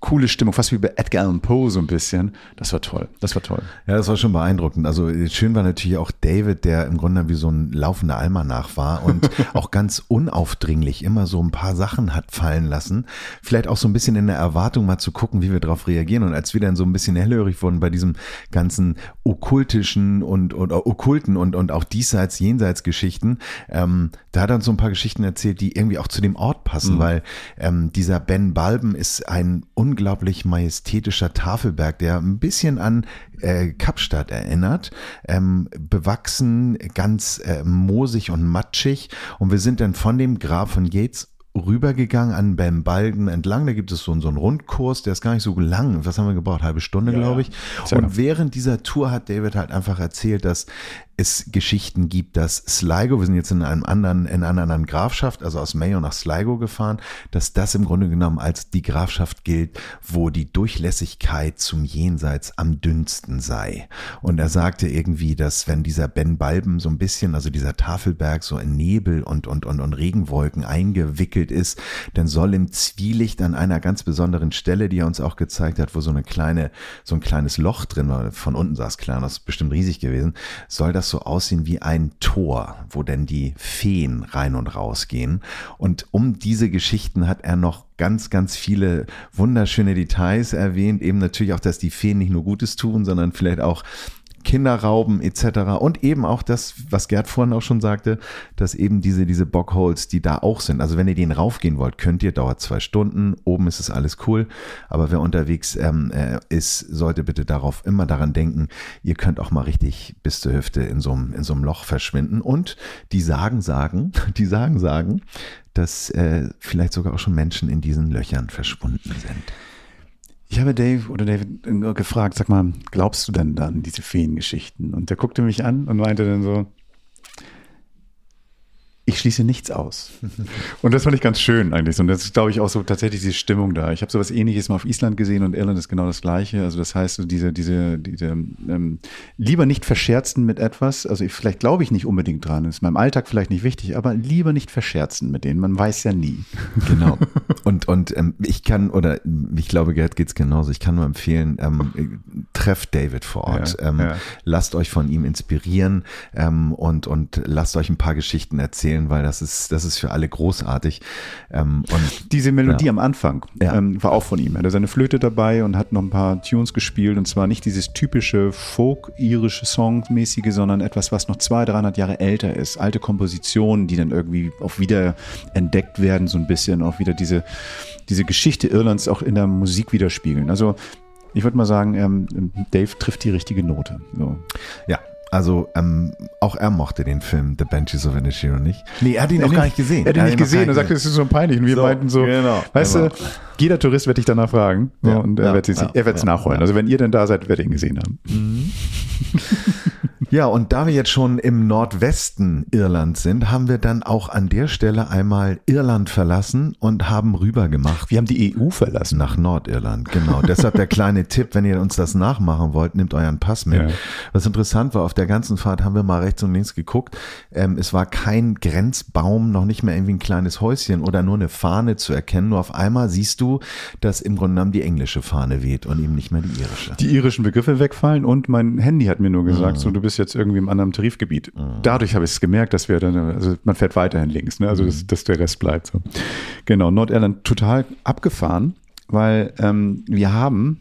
coole Stimmung, fast wie bei Edgar Allan Poe so ein bisschen. Das war toll. Das war toll.
Ja, das war schon beeindruckend. Also schön war natürlich auch David, der im Grunde wie so ein laufender Almanach war und auch ganz unaufdringlich immer so ein paar Sachen hat fallen lassen. Vielleicht auch so ein bisschen in der Erwartung mal zu gucken, wie wir darauf reagieren. Und als wir dann so ein bisschen hellhörig wurden bei diesem ganzen okkultischen und, und okkulten und, und auch diesseits, jenseits Geschichten, ähm, da hat er uns so ein paar Geschichten erzählt, die irgendwie auch zu dem Ort passen, mhm. weil ähm, dieser Ben Balben ist ein unglaublich majestätischer Tafelberg, der ein bisschen an äh, Kapstadt erinnert, ähm, bewachsen, ganz äh, moosig und matschig. Und wir sind dann von dem Grab von Yates rübergegangen an Ben Balden entlang. Da gibt es so, so einen Rundkurs, der ist gar nicht so lang. Was haben wir gebraucht? Halbe Stunde, ja, glaube ich. Ja. Und während dieser Tour hat David halt einfach erzählt, dass es Geschichten gibt, dass Sligo, wir sind jetzt in einem anderen, in einer anderen Grafschaft, also aus Mayo nach Sligo gefahren, dass das im Grunde genommen als die Grafschaft gilt, wo die Durchlässigkeit zum Jenseits am dünnsten sei. Und er sagte irgendwie, dass wenn dieser Ben Balben so ein bisschen, also dieser Tafelberg so in Nebel und, und, und, und Regenwolken eingewickelt ist, dann soll im Zwielicht an einer ganz besonderen Stelle, die er uns auch gezeigt hat, wo so eine kleine, so ein kleines Loch drin war, von unten es klar, das ist bestimmt riesig gewesen, soll das so aussehen wie ein Tor, wo denn die Feen rein und raus gehen. Und um diese Geschichten hat er noch ganz, ganz viele wunderschöne Details erwähnt. Eben natürlich auch, dass die Feen nicht nur Gutes tun, sondern vielleicht auch Kinderrauben etc. Und eben auch das, was Gerd vorhin auch schon sagte, dass eben diese, diese Bockholes, die da auch sind. Also wenn ihr den raufgehen wollt, könnt ihr, dauert zwei Stunden, oben ist es alles cool. Aber wer unterwegs ähm, äh, ist, sollte bitte darauf immer daran denken, ihr könnt auch mal richtig bis zur Hüfte in so einem, in so einem Loch verschwinden. Und die sagen, sagen, die sagen, sagen, dass äh, vielleicht sogar auch schon Menschen in diesen Löchern verschwunden sind.
Ich habe Dave oder David gefragt, sag mal, glaubst du denn dann diese Feengeschichten? Und der guckte mich an und meinte dann so, ich schließe nichts aus. Und das fand ich ganz schön eigentlich. Und das ist, glaube ich, auch so tatsächlich diese Stimmung da. Ich habe sowas ähnliches mal auf Island gesehen und Irland ist genau das Gleiche. Also das heißt, diese, diese, diese ähm, lieber nicht verscherzen mit etwas. Also ich, vielleicht glaube ich nicht unbedingt dran, ist meinem Alltag vielleicht nicht wichtig, aber lieber nicht verscherzen mit denen. Man weiß ja nie.
Genau. Und, und ähm, ich kann, oder ich glaube, Gerd geht es genauso. Ich kann nur empfehlen, ähm, trefft David vor Ort. Ja, ähm, ja. Lasst euch von ihm inspirieren ähm, und, und lasst euch ein paar Geschichten erzählen spielen, weil das ist, das ist für alle großartig.
Ähm, und diese Melodie ja. am Anfang ja. ähm, war auch von ihm. Er hatte seine Flöte dabei und hat noch ein paar Tunes gespielt und zwar nicht dieses typische Folk-irische Song-mäßige, sondern etwas, was noch 200, 300 Jahre älter ist. Alte Kompositionen, die dann irgendwie auch wieder entdeckt werden, so ein bisschen, auch wieder diese, diese Geschichte Irlands auch in der Musik widerspiegeln. Also Ich würde mal sagen, ähm, Dave trifft die richtige Note. So.
Ja, also ähm, auch er mochte den Film The Banshees of Inisherin nicht. Nee, er hat ihn noch gar nicht gesehen.
Er hat ihn nicht gesehen und sagte, es ist so peinlich. Und wir
So,
meinten so,
genau,
weißt
genau.
du, jeder Tourist wird dich danach fragen.
Ja,
und er
ja,
wird es
ja,
er nachholen. Also wenn ihr denn da seid, werdet ihr ihn gesehen haben.
Ja, und da wir jetzt schon im Nordwesten Irlands sind, haben wir dann auch an der Stelle einmal Irland verlassen und haben rüber gemacht
Wir haben die EU verlassen.
nach Nordirland. Genau. Deshalb der kleine Tipp, wenn ihr uns das nachmachen wollt, nehmt euren Pass mit.
Ja.
Was interessant war, auf der ganzen Fahrt haben wir mal rechts und links geguckt. Ähm, es war kein Grenzbaum, noch nicht mehr irgendwie ein kleines Häuschen oder nur eine Fahne zu erkennen. Nur auf einmal siehst du, dass im Grunde genommen die englische Fahne weht und eben nicht mehr die irische.
die irischen Begriffe wegfallen und mein Handy hat mir nur gesagt, so du bist jetzt irgendwie im anderen Tarifgebiet. Dadurch habe ich es gemerkt, dass wir dann, also man fährt weiterhin links, ne? also dass, dass der Rest bleibt. So. Genau, Nordirland total abgefahren, weil ähm, wir haben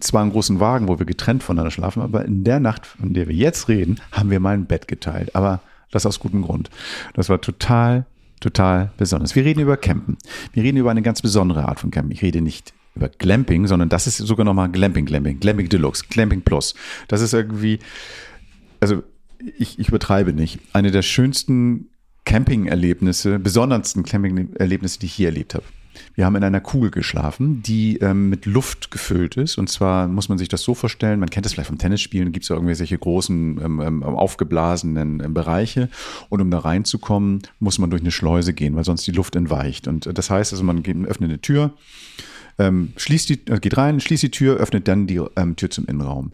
zwar einen großen Wagen, wo wir getrennt voneinander schlafen, aber in der Nacht, von der wir jetzt reden, haben wir mal ein Bett geteilt. Aber das aus gutem Grund. Das war total, total besonders. Wir reden über Campen. Wir reden über eine ganz besondere Art von Campen. Ich rede nicht über Glamping, sondern das ist sogar nochmal Glamping, Glamping, Glamping Deluxe, Glamping Plus. Das ist irgendwie, also ich, ich übertreibe nicht, eine der schönsten Camping-Erlebnisse, besondersten Camping-Erlebnisse, die ich je erlebt habe. Wir haben in einer Kugel geschlafen, die ähm, mit Luft gefüllt ist. Und zwar muss man sich das so vorstellen, man kennt das vielleicht vom Tennisspielen, gibt es irgendwie solche großen ähm, ähm, aufgeblasenen ähm, Bereiche. Und um da reinzukommen, muss man durch eine Schleuse gehen, weil sonst die Luft entweicht. Und äh, das heißt also, man geht, öffnet eine Tür, ähm, schließt die, äh, geht rein, schließt die Tür, öffnet dann die ähm, Tür zum Innenraum.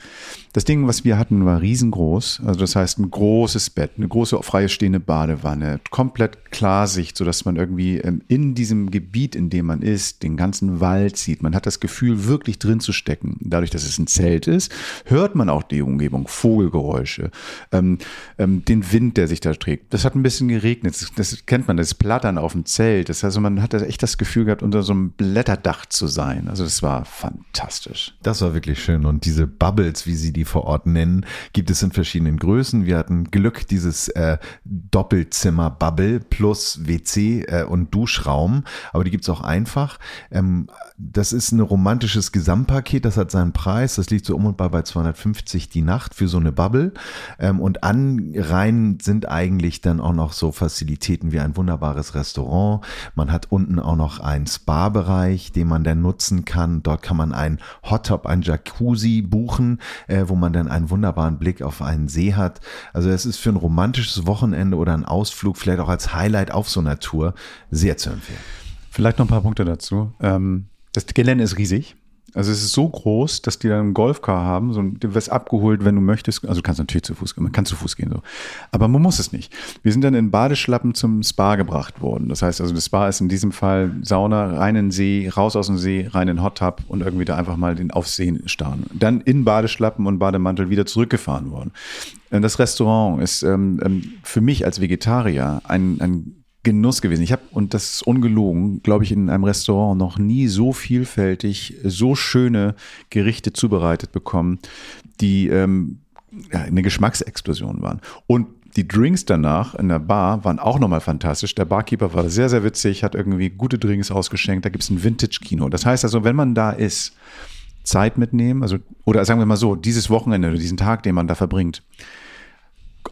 Das Ding, was wir hatten, war riesengroß. Also das heißt ein großes Bett, eine große freie stehende Badewanne, komplett Klarsicht, sodass man irgendwie ähm, in diesem Gebiet, in dem man ist, den ganzen Wald sieht. Man hat das Gefühl, wirklich drin zu stecken. Dadurch, dass es ein Zelt ist, hört man auch die Umgebung, Vogelgeräusche, ähm, ähm, den Wind, der sich da trägt. Das hat ein bisschen geregnet. Das, das kennt man, das Plattern auf dem Zelt. Das heißt, also man hat echt das Gefühl gehabt, unter so einem Blätterdach zu sein. Also das war fantastisch.
Das war wirklich schön. Und diese Bubbles, wie sie die vor Ort nennen, gibt es in verschiedenen Größen. Wir hatten Glück, dieses äh, Doppelzimmer-Bubble plus WC äh, und Duschraum. Aber die gibt's auch einfach. Ähm, das ist ein romantisches Gesamtpaket. Das hat seinen Preis. Das liegt so um und bei bei 250 die Nacht für so eine Bubble. Ähm, und an rein sind eigentlich dann auch noch so Facilitäten wie ein wunderbares Restaurant. Man hat unten auch noch einen Spa-Bereich, den man dann nutzen kann. Dort kann man einen Hot Tub, ein Jacuzzi buchen, äh, wo man dann einen wunderbaren Blick auf einen See hat. Also es ist für ein romantisches Wochenende oder einen Ausflug, vielleicht auch als Highlight auf so einer Tour, sehr zu empfehlen.
Vielleicht noch ein paar Punkte dazu. Ähm, das Gelände ist riesig. Also es ist so groß, dass die dann einen Golfcar haben, so, du wirst abgeholt, wenn du möchtest. Also du kannst natürlich zu Fuß gehen, man kann zu Fuß gehen so. Aber man muss es nicht. Wir sind dann in Badeschlappen zum Spa gebracht worden. Das heißt also, das Spa ist in diesem Fall Sauna, rein in den See, raus aus dem See, rein in Hot Tub und irgendwie da einfach mal den Aufsehen starren. Dann in Badeschlappen und Bademantel wieder zurückgefahren worden. Äh, Das Restaurant ist ähm, ähm, für mich als Vegetarier ein, ein Genuss gewesen. Ich habe, und das ist ungelogen, glaube ich, in einem Restaurant noch nie so vielfältig, so schöne Gerichte zubereitet bekommen, die ähm, eine Geschmacksexplosion waren. Und die Drinks danach in der Bar waren auch nochmal fantastisch. Der Barkeeper war sehr, sehr witzig, hat irgendwie gute Drinks ausgeschenkt. Da gibt es ein Vintage-Kino. Das heißt also, wenn man da ist, Zeit mitnehmen, also, oder sagen wir mal so, dieses Wochenende oder diesen Tag, den man da verbringt,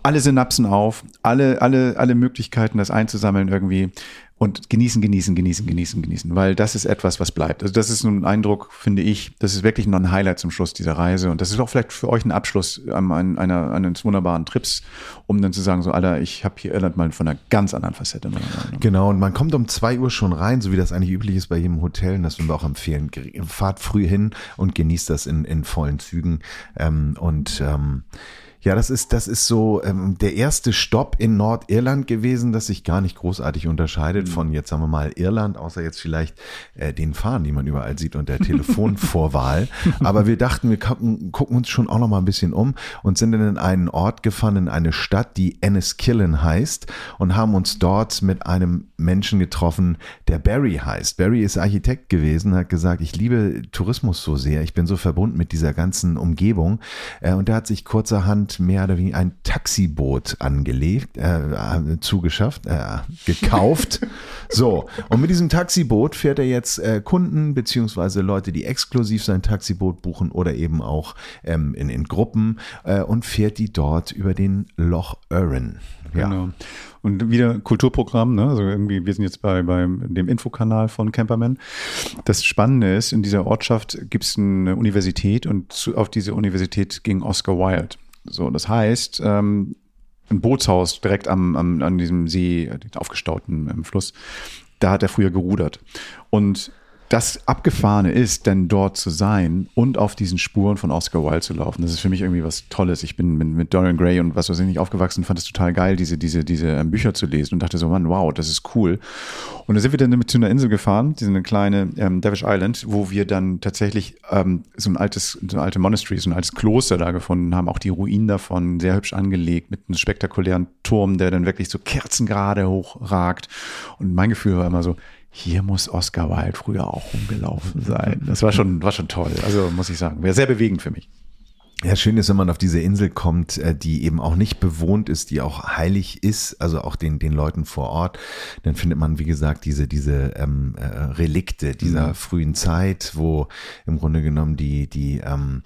alle Synapsen auf, alle, alle, alle Möglichkeiten, das einzusammeln irgendwie und genießen, genießen, genießen, genießen, genießen, weil das ist etwas, was bleibt. Also das ist ein Eindruck, finde ich, das ist wirklich noch ein Highlight zum Schluss dieser Reise und das ist auch vielleicht für euch ein Abschluss ein- einer, eines wunderbaren Trips, um dann zu sagen, so, Alter, ich habe hier Irland mal von einer ganz anderen Facette.
Genau, und man kommt um zwei Uhr schon rein, so wie das eigentlich üblich ist bei jedem Hotel. Und das würden wir auch empfehlen. Fahrt früh hin und genießt das in, in vollen Zügen. Ähm, und ähm, ja, das ist, das ist so ähm, der erste Stopp in Nordirland gewesen, das sich gar nicht großartig unterscheidet von jetzt sagen wir mal Irland, außer jetzt vielleicht äh, den Fahnen, die man überall sieht und der Telefonvorwahl. Aber wir dachten, wir gucken, gucken uns schon auch noch mal ein bisschen um und sind dann in einen Ort gefahren, in eine Stadt, die Enniskillen heißt und haben uns dort mit einem Menschen getroffen, der Barry heißt. Barry ist Architekt gewesen, hat gesagt, ich liebe Tourismus so sehr, ich bin so verbunden mit dieser ganzen Umgebung äh, und der hat sich kurzerhand Mehr oder weniger ein Taxiboot angelegt, äh, äh, zugeschafft, äh, gekauft. so, und mit diesem Taxiboot fährt er jetzt äh, Kunden beziehungsweise Leute, die exklusiv sein Taxiboot buchen oder eben auch ähm, in, in Gruppen äh, und fährt die dort über den Loch Erin. Ja.
Genau. Und wieder Kulturprogramm, ne? Also irgendwie, wir sind jetzt bei, bei dem Infokanal von Camperman. Das Spannende ist, in dieser Ortschaft gibt es eine Universität und zu, auf diese Universität ging Oscar Wilde. So, das heißt, ähm, ein Bootshaus direkt am, am, an diesem See, aufgestauten im Fluss, da hat er früher gerudert. Und das Abgefahrene ist, denn dort zu sein und auf diesen Spuren von Oscar Wilde zu laufen. Das ist für mich irgendwie was Tolles. Ich bin mit, Dorian Gray und was weiß ich nicht aufgewachsen, fand es total geil, diese, diese, diese ähm, Bücher zu lesen und dachte so, Mann, wow, das ist cool. Und da sind wir dann mit zu einer Insel gefahren, diese eine kleine ähm, Davish Island, wo wir dann tatsächlich ähm, so ein altes, so ein alte Monastery, so ein altes Kloster da gefunden haben, auch die Ruinen davon, sehr hübsch angelegt, mit einem spektakulären Turm, der dann wirklich so kerzengerade hochragt. Und mein Gefühl war immer so, hier muss Oscar Wilde früher auch rumgelaufen sein. Das war schon, war schon toll. Also muss ich sagen, wäre sehr bewegend für mich.
Ja, schön ist, wenn man auf diese Insel kommt, äh, die eben auch nicht bewohnt ist, die auch heilig ist, also auch den, den Leuten vor Ort. Dann findet man, wie gesagt, diese, diese ähm, äh, Relikte dieser mhm. frühen Zeit, wo im Grunde genommen die, die ähm,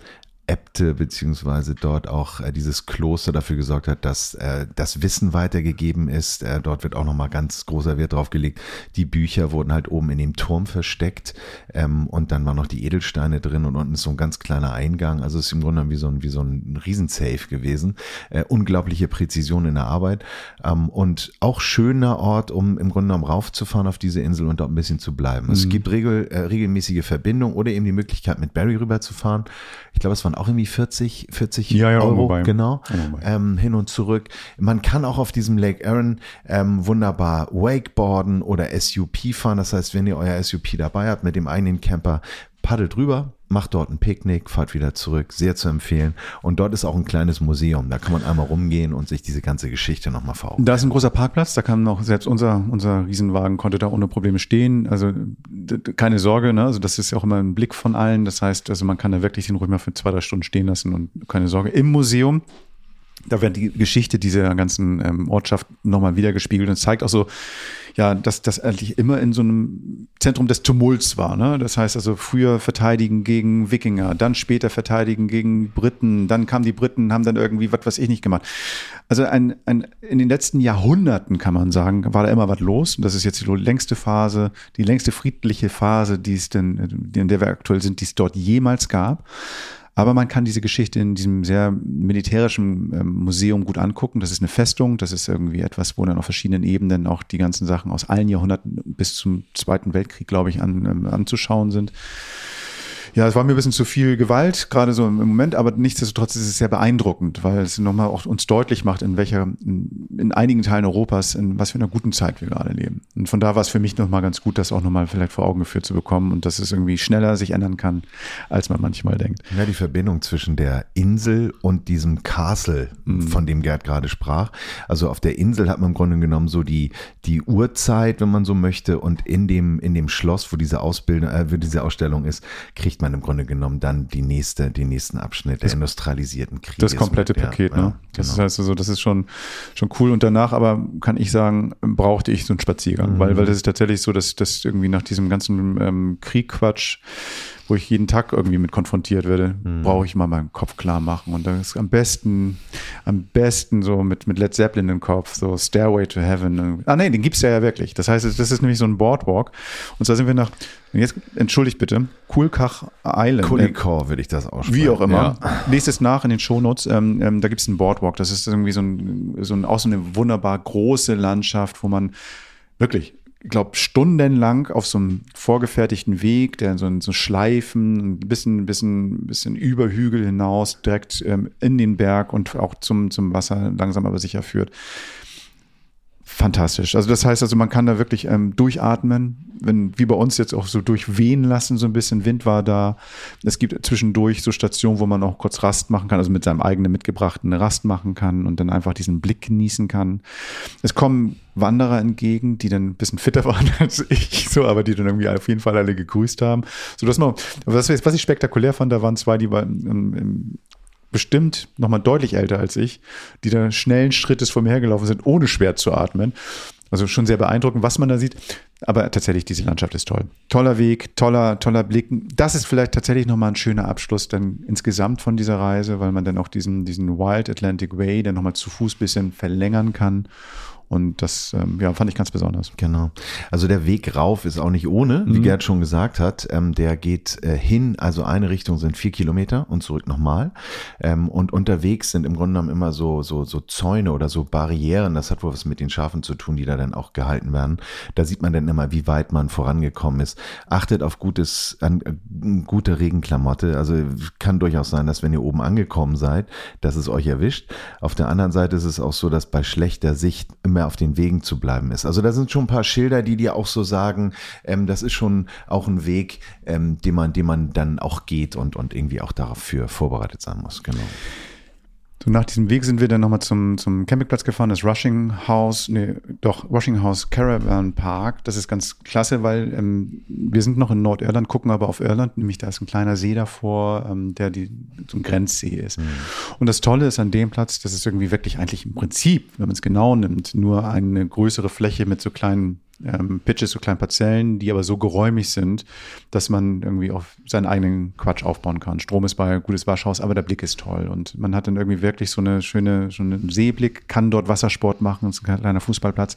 Äbte beziehungsweise dort auch äh, dieses Kloster dafür gesorgt hat, dass äh, das Wissen weitergegeben ist. Äh, dort wird auch nochmal ganz großer Wert drauf gelegt. Die Bücher wurden halt oben in dem Turm versteckt ähm, und dann waren noch die Edelsteine drin und unten ist so ein ganz kleiner Eingang. Also es ist im Grunde wie so ein, wie so ein Riesensafe gewesen. Äh, unglaubliche Präzision in der Arbeit ähm, und auch schöner Ort, um im Grunde genommen raufzufahren auf diese Insel und dort ein bisschen zu bleiben. Mhm. Es gibt regel, äh, regelmäßige Verbindungen oder eben die Möglichkeit mit Barry rüberzufahren. Ich glaube, es waren auch irgendwie 40, 40
ja, ja,
Euro, genau, ähm, hin und zurück. Man kann auch auf diesem Lake Erin ähm, wunderbar Wakeboarden oder SUP fahren. Das heißt, wenn ihr euer SUP dabei habt mit dem eigenen Camper, paddelt rüber, macht dort ein Picknick, fahrt wieder zurück, sehr zu empfehlen. Und dort ist auch ein kleines Museum, da kann man einmal rumgehen und sich diese ganze Geschichte nochmal vor
Da ist ein großer Parkplatz, da kann auch selbst unser, unser Riesenwagen konnte da ohne Probleme stehen. Also keine Sorge, ne? also das ist ja auch immer ein Blick von allen. Das heißt, also man kann da wirklich den ruhig mal für zwei, drei Stunden stehen lassen und keine Sorge. Im Museum da wird die Geschichte dieser ganzen ähm, Ortschaft nochmal wiedergespiegelt und zeigt auch so, ja, dass das eigentlich immer in so einem Zentrum des Tumults war. Ne? Das heißt also früher verteidigen gegen Wikinger, dann später verteidigen gegen Briten, dann kamen die Briten, haben dann irgendwie was weiß ich nicht gemacht. Also ein, ein, in den letzten Jahrhunderten kann man sagen, war da immer was los. Und das ist jetzt die längste Phase, die längste friedliche Phase, die es denn, in der wir aktuell sind, die es dort jemals gab. Aber man kann diese Geschichte in diesem sehr militärischen ähm, Museum gut angucken. Das ist eine Festung, das ist irgendwie etwas, wo dann auf verschiedenen Ebenen auch die ganzen Sachen aus allen Jahrhunderten bis zum Zweiten Weltkrieg, glaube ich, an, ähm, anzuschauen sind. Ja, es war mir ein bisschen zu viel Gewalt, gerade so im Moment, aber nichtsdestotrotz ist es sehr beeindruckend, weil es nochmal auch uns deutlich macht, in welcher, in, in, einigen Teilen Europas, in was für einer guten Zeit wir gerade leben. Und von da war es für mich nochmal ganz gut, das auch nochmal vielleicht vor Augen geführt zu bekommen und dass es irgendwie schneller sich ändern kann, als man manchmal denkt.
Ja, die Verbindung zwischen der Insel und diesem Castle, mhm. von dem Gerd gerade sprach. Also auf der Insel hat man im Grunde genommen so die, die Uhrzeit, wenn man so möchte, und in dem, in dem Schloss, wo diese Ausbildung, äh, wo diese Ausstellung ist, kriegt kriegt man im Grunde genommen dann die nächste, den nächsten Abschnitt das, der industrialisierten Kriege.
Das komplette mit, Paket, ja, ne? Das genau. heißt also, das ist schon, schon cool. Und danach aber kann ich sagen, brauchte ich so einen Spaziergang, mhm. weil, weil das ist tatsächlich so, dass das irgendwie nach diesem ganzen ähm, Kriegquatsch wo ich jeden Tag irgendwie mit konfrontiert werde, mhm. brauche ich mal meinen Kopf klar machen. Und das ist am besten, am besten so mit, mit Led Zeppelin im Kopf, so Stairway to Heaven. Ah, nee, den gibt's ja, ja wirklich. Das heißt, das ist nämlich so ein Boardwalk. Und zwar sind wir nach, jetzt entschuldigt bitte, Kulkach Island.
Kulikor würde ich das aussprechen.
Wie auch immer. Ja. Lest es nach in den Shownotes. Ähm, ähm, da gibt's einen Boardwalk. Das ist irgendwie so ein, so ein, auch so eine wunderbar große Landschaft, wo man wirklich ich glaube, stundenlang auf so einem vorgefertigten Weg, der so, so Schleifen, ein bisschen, bisschen, bisschen über Hügel hinaus, direkt ähm, in den Berg und auch zum, zum Wasser langsam aber sicher führt fantastisch. Also das heißt also, man kann da wirklich ähm, durchatmen, wenn, wie bei uns jetzt auch so durchwehen lassen, so ein bisschen Wind war da. Es gibt zwischendurch so Stationen, wo man auch kurz Rast machen kann, also mit seinem eigenen mitgebrachten Rast machen kann und dann einfach diesen Blick genießen kann. Es kommen Wanderer entgegen, die dann ein bisschen fitter waren als ich, so, aber die dann irgendwie auf jeden Fall alle gegrüßt haben. So dass man, was, was ich spektakulär fand, da waren zwei, die waren im, im bestimmt nochmal deutlich älter als ich, die da schnellen Schrittes vor mir hergelaufen sind, ohne schwer zu atmen. Also schon sehr beeindruckend, was man da sieht. Aber tatsächlich, diese Landschaft ist toll. Toller Weg, toller, toller Blick. Das ist vielleicht tatsächlich nochmal ein schöner Abschluss dann insgesamt von dieser Reise, weil man dann auch diesen, diesen Wild Atlantic Way dann nochmal zu Fuß bisschen verlängern kann und das ähm, ja, fand ich ganz besonders.
Genau. Also der Weg rauf ist auch nicht ohne, wie
Mhm.
Gerd schon gesagt hat. Ähm, der geht äh, hin, also eine Richtung sind vier Kilometer und zurück nochmal. Ähm, und unterwegs sind im Grunde genommen immer so, so, so Zäune oder so Barrieren. Das hat wohl was mit den Schafen zu tun, die da dann auch gehalten werden. Da sieht man dann immer, wie weit man vorangekommen ist. Achtet auf gutes, an, äh, gute Regenklamotte. Also kann durchaus sein, dass wenn ihr oben angekommen seid, dass es euch erwischt. Auf der anderen Seite ist es auch so, dass bei schlechter Sicht immer auf den Wegen zu bleiben ist. Also da sind schon ein paar Schilder, die dir auch so sagen, ähm, das ist schon auch ein Weg, ähm, den man, den man dann auch geht und, und irgendwie auch dafür vorbereitet sein muss. Genau.
So nach diesem Weg sind wir dann nochmal zum, zum Campingplatz gefahren, das Rushing House, nee, doch, Rushing House Caravan Park. Das ist ganz klasse, weil ähm, wir sind noch in Nordirland, gucken aber auf Irland, nämlich da ist ein kleiner See davor, ähm, der die, so ein Grenzsee ist. Und das Tolle ist an dem Platz, das ist irgendwie wirklich eigentlich im Prinzip, wenn man es genau nimmt, nur eine größere Fläche mit so kleinen ähm, Pitches, so kleinen Parzellen, die aber so geräumig sind, dass man irgendwie auf seinen eigenen Quatsch aufbauen kann. Strom ist bei gutes Waschhaus, aber der Blick ist toll und man hat dann irgendwie wirklich so eine schöne, so einen Seeblick, kann dort Wassersport machen, ist ein kleiner Fußballplatz.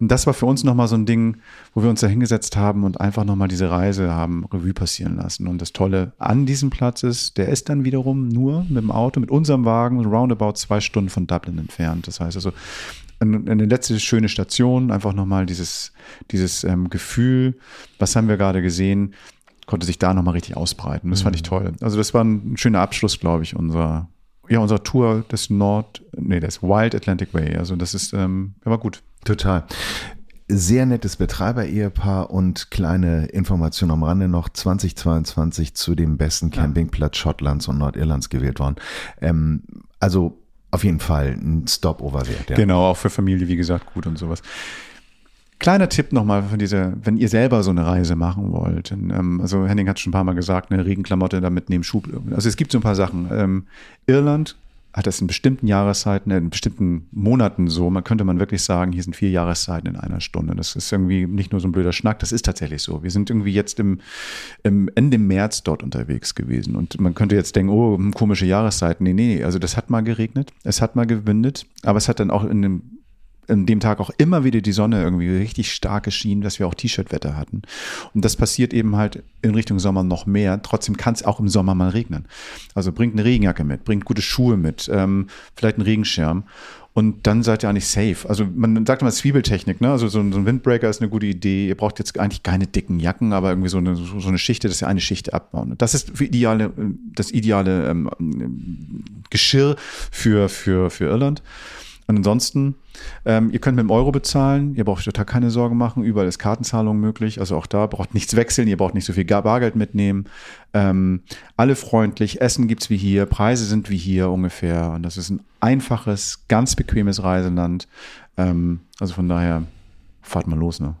Und das war für uns nochmal so ein Ding, wo wir uns da hingesetzt haben und einfach nochmal diese Reise haben Revue passieren lassen. Und das Tolle an diesem Platz ist, der ist dann wiederum nur mit dem Auto, mit unserem Wagen, roundabout zwei Stunden von Dublin entfernt. Das heißt also, eine letzte schöne Station, einfach nochmal dieses, dieses ähm, Gefühl, was haben wir gerade gesehen, konnte sich da nochmal richtig ausbreiten. Das fand ich toll. Also das war ein schöner Abschluss, glaube ich, unserer, ja, unserer Tour des Nord, nee, des Wild Atlantic Way. Also das ist, ähm, ja, war gut.
Total. Sehr nettes Betreiber-Ehepaar und kleine Information am Rande noch 2022 zu dem besten Campingplatz Schottlands und Nordirlands gewählt worden. Ähm, also auf jeden Fall ein Stopover wert. Ja.
Genau, auch für Familie, wie gesagt, gut und sowas. Kleiner Tipp nochmal von dieser, wenn ihr selber so eine Reise machen wollt. Ähm, also Henning hat schon ein paar Mal gesagt, eine Regenklamotte da mitnehmen, Schub. Also es gibt so ein paar Sachen. Ähm, Irland hat das in bestimmten Jahreszeiten, in bestimmten Monaten so. Man könnte man wirklich sagen, hier sind vier Jahreszeiten in einer Stunde. Das ist irgendwie nicht nur so ein blöder Schnack, das ist tatsächlich so. Wir sind irgendwie jetzt im, im Ende März dort unterwegs gewesen. Und man könnte jetzt denken, oh, komische Jahreszeiten. Nee, nee, also das hat mal geregnet, es hat mal gewindet, aber es hat dann auch in dem an dem Tag auch immer wieder die Sonne irgendwie richtig stark geschienen, dass wir auch T-Shirt-Wetter hatten. Und das passiert eben halt in Richtung Sommer noch mehr. Trotzdem kann es auch im Sommer mal regnen. Also bringt eine Regenjacke mit, bringt gute Schuhe mit, ähm, vielleicht einen Regenschirm. Und dann seid ihr eigentlich safe. Also man sagt immer Zwiebeltechnik, ne? Also so ein, Windbreaker ist eine gute Idee. Ihr braucht jetzt eigentlich keine dicken Jacken, aber irgendwie so eine, so eine Schichte, dass ihr eine Schicht abbauen. Das ist für ideale, das ideale ähm, Geschirr für, für, für Irland. Und ansonsten, ähm, ihr könnt mit dem Euro bezahlen, ihr braucht total keine Sorgen machen, überall ist Kartenzahlung möglich, also auch da braucht nichts wechseln, ihr braucht nicht so viel Bargeld mitnehmen. Ähm, alle freundlich, Essen gibt's wie hier, Preise sind wie hier ungefähr und das ist ein einfaches, ganz bequemes Reiseland. Ähm, also von daher, fahrt mal los, ne?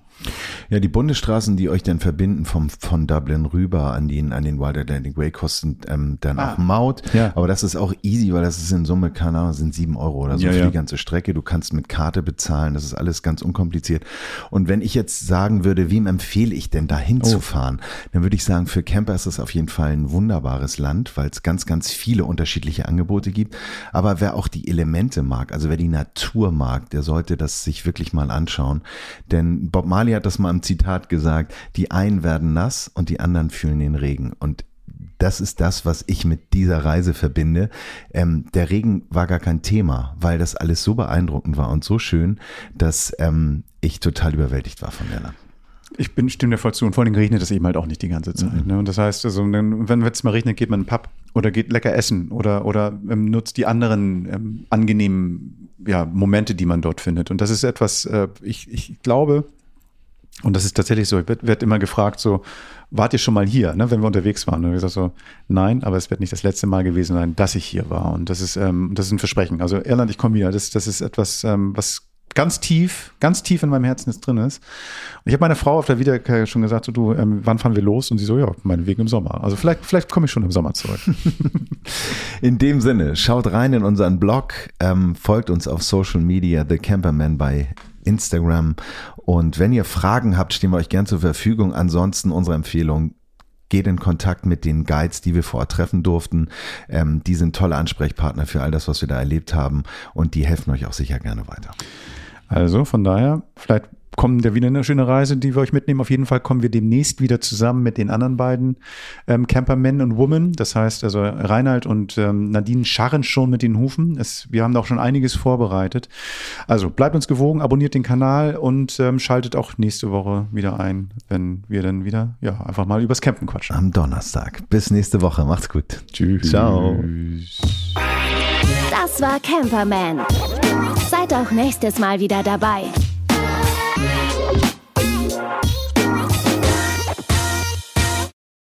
Ja, die Bundesstraßen, die euch dann verbinden vom, von Dublin rüber an den, an den Wild Atlantic Way, kosten ähm, dann
Ah.
auch Maut.
Ja.
Aber das ist auch easy, weil das ist in Summe, keine Ahnung, sind sieben Euro oder so
Ja,
für
ja.
die ganze Strecke. Du kannst mit Karte bezahlen. Das ist alles ganz unkompliziert. Und wenn ich jetzt sagen würde, wem empfehle ich denn da hinzufahren, dann würde ich sagen, für Camper ist das auf jeden Fall ein wunderbares Land, weil es ganz, ganz viele unterschiedliche Angebote gibt. Aber wer auch die Elemente mag, also wer die Natur mag, der sollte das sich wirklich mal anschauen. Denn Bob Marley hat das mal im Zitat gesagt, die einen werden nass und die anderen fühlen den Regen. Und das ist das, was ich mit dieser Reise verbinde. Ähm, der Regen war gar kein Thema, weil das alles so beeindruckend war und so schön, dass ähm, ich total überwältigt war von der Land.
Ich bin, stimme dir voll zu. Und vor allem regnet es eben halt auch nicht die ganze Zeit. Ne? Und das heißt, also, wenn es mal regnet, geht man in den Pub oder geht lecker essen oder, oder ähm, nutzt die anderen ähm, angenehmen ja, Momente, die man dort findet. Und das ist etwas, äh, ich, ich glaube, und das ist tatsächlich so, ich werde werd immer gefragt, so, wart ihr schon mal hier, ne, wenn wir unterwegs waren? Und ich sage so, nein, aber es wird nicht das letzte Mal gewesen sein, dass ich hier war. Und das ist, ähm, das ist ein Versprechen. Also Irland, ich komme wieder. Das, das ist etwas, ähm, was ganz tief, ganz tief in meinem Herzen jetzt drin ist. Und ich habe meiner Frau auf der Wiederkehr schon gesagt, so, du, ähm, wann fahren wir los? Und sie so, ja, meinetwegen im Sommer. Also vielleicht, vielleicht komme ich schon im Sommer zurück.
In dem Sinne, schaut rein in unseren Blog, ähm, folgt uns auf Social Media, The Camperman bei Instagram. Und wenn ihr Fragen habt, stehen wir euch gern zur Verfügung. Ansonsten unsere Empfehlung, geht in Kontakt mit den Guides, die wir vorher treffen durften. Ähm, die sind tolle Ansprechpartner für all das, was wir da erlebt haben und die helfen euch auch sicher gerne weiter.
Also von daher, vielleicht kommen ja wieder eine schöne Reise, die wir euch mitnehmen. Auf jeden Fall kommen wir demnächst wieder zusammen mit den anderen beiden ähm, Campermen und Women. Das heißt, also Reinhard und ähm, Nadine scharren schon mit den Hufen. Es, wir haben da auch schon einiges vorbereitet. Also bleibt uns gewogen, abonniert den Kanal und ähm, schaltet auch nächste Woche wieder ein, wenn wir dann wieder ja einfach mal übers Campen quatschen.
Am Donnerstag. Bis nächste Woche. Macht's gut.
Tschüss.
Ciao.
Das war Camperman. Seid auch nächstes Mal wieder dabei.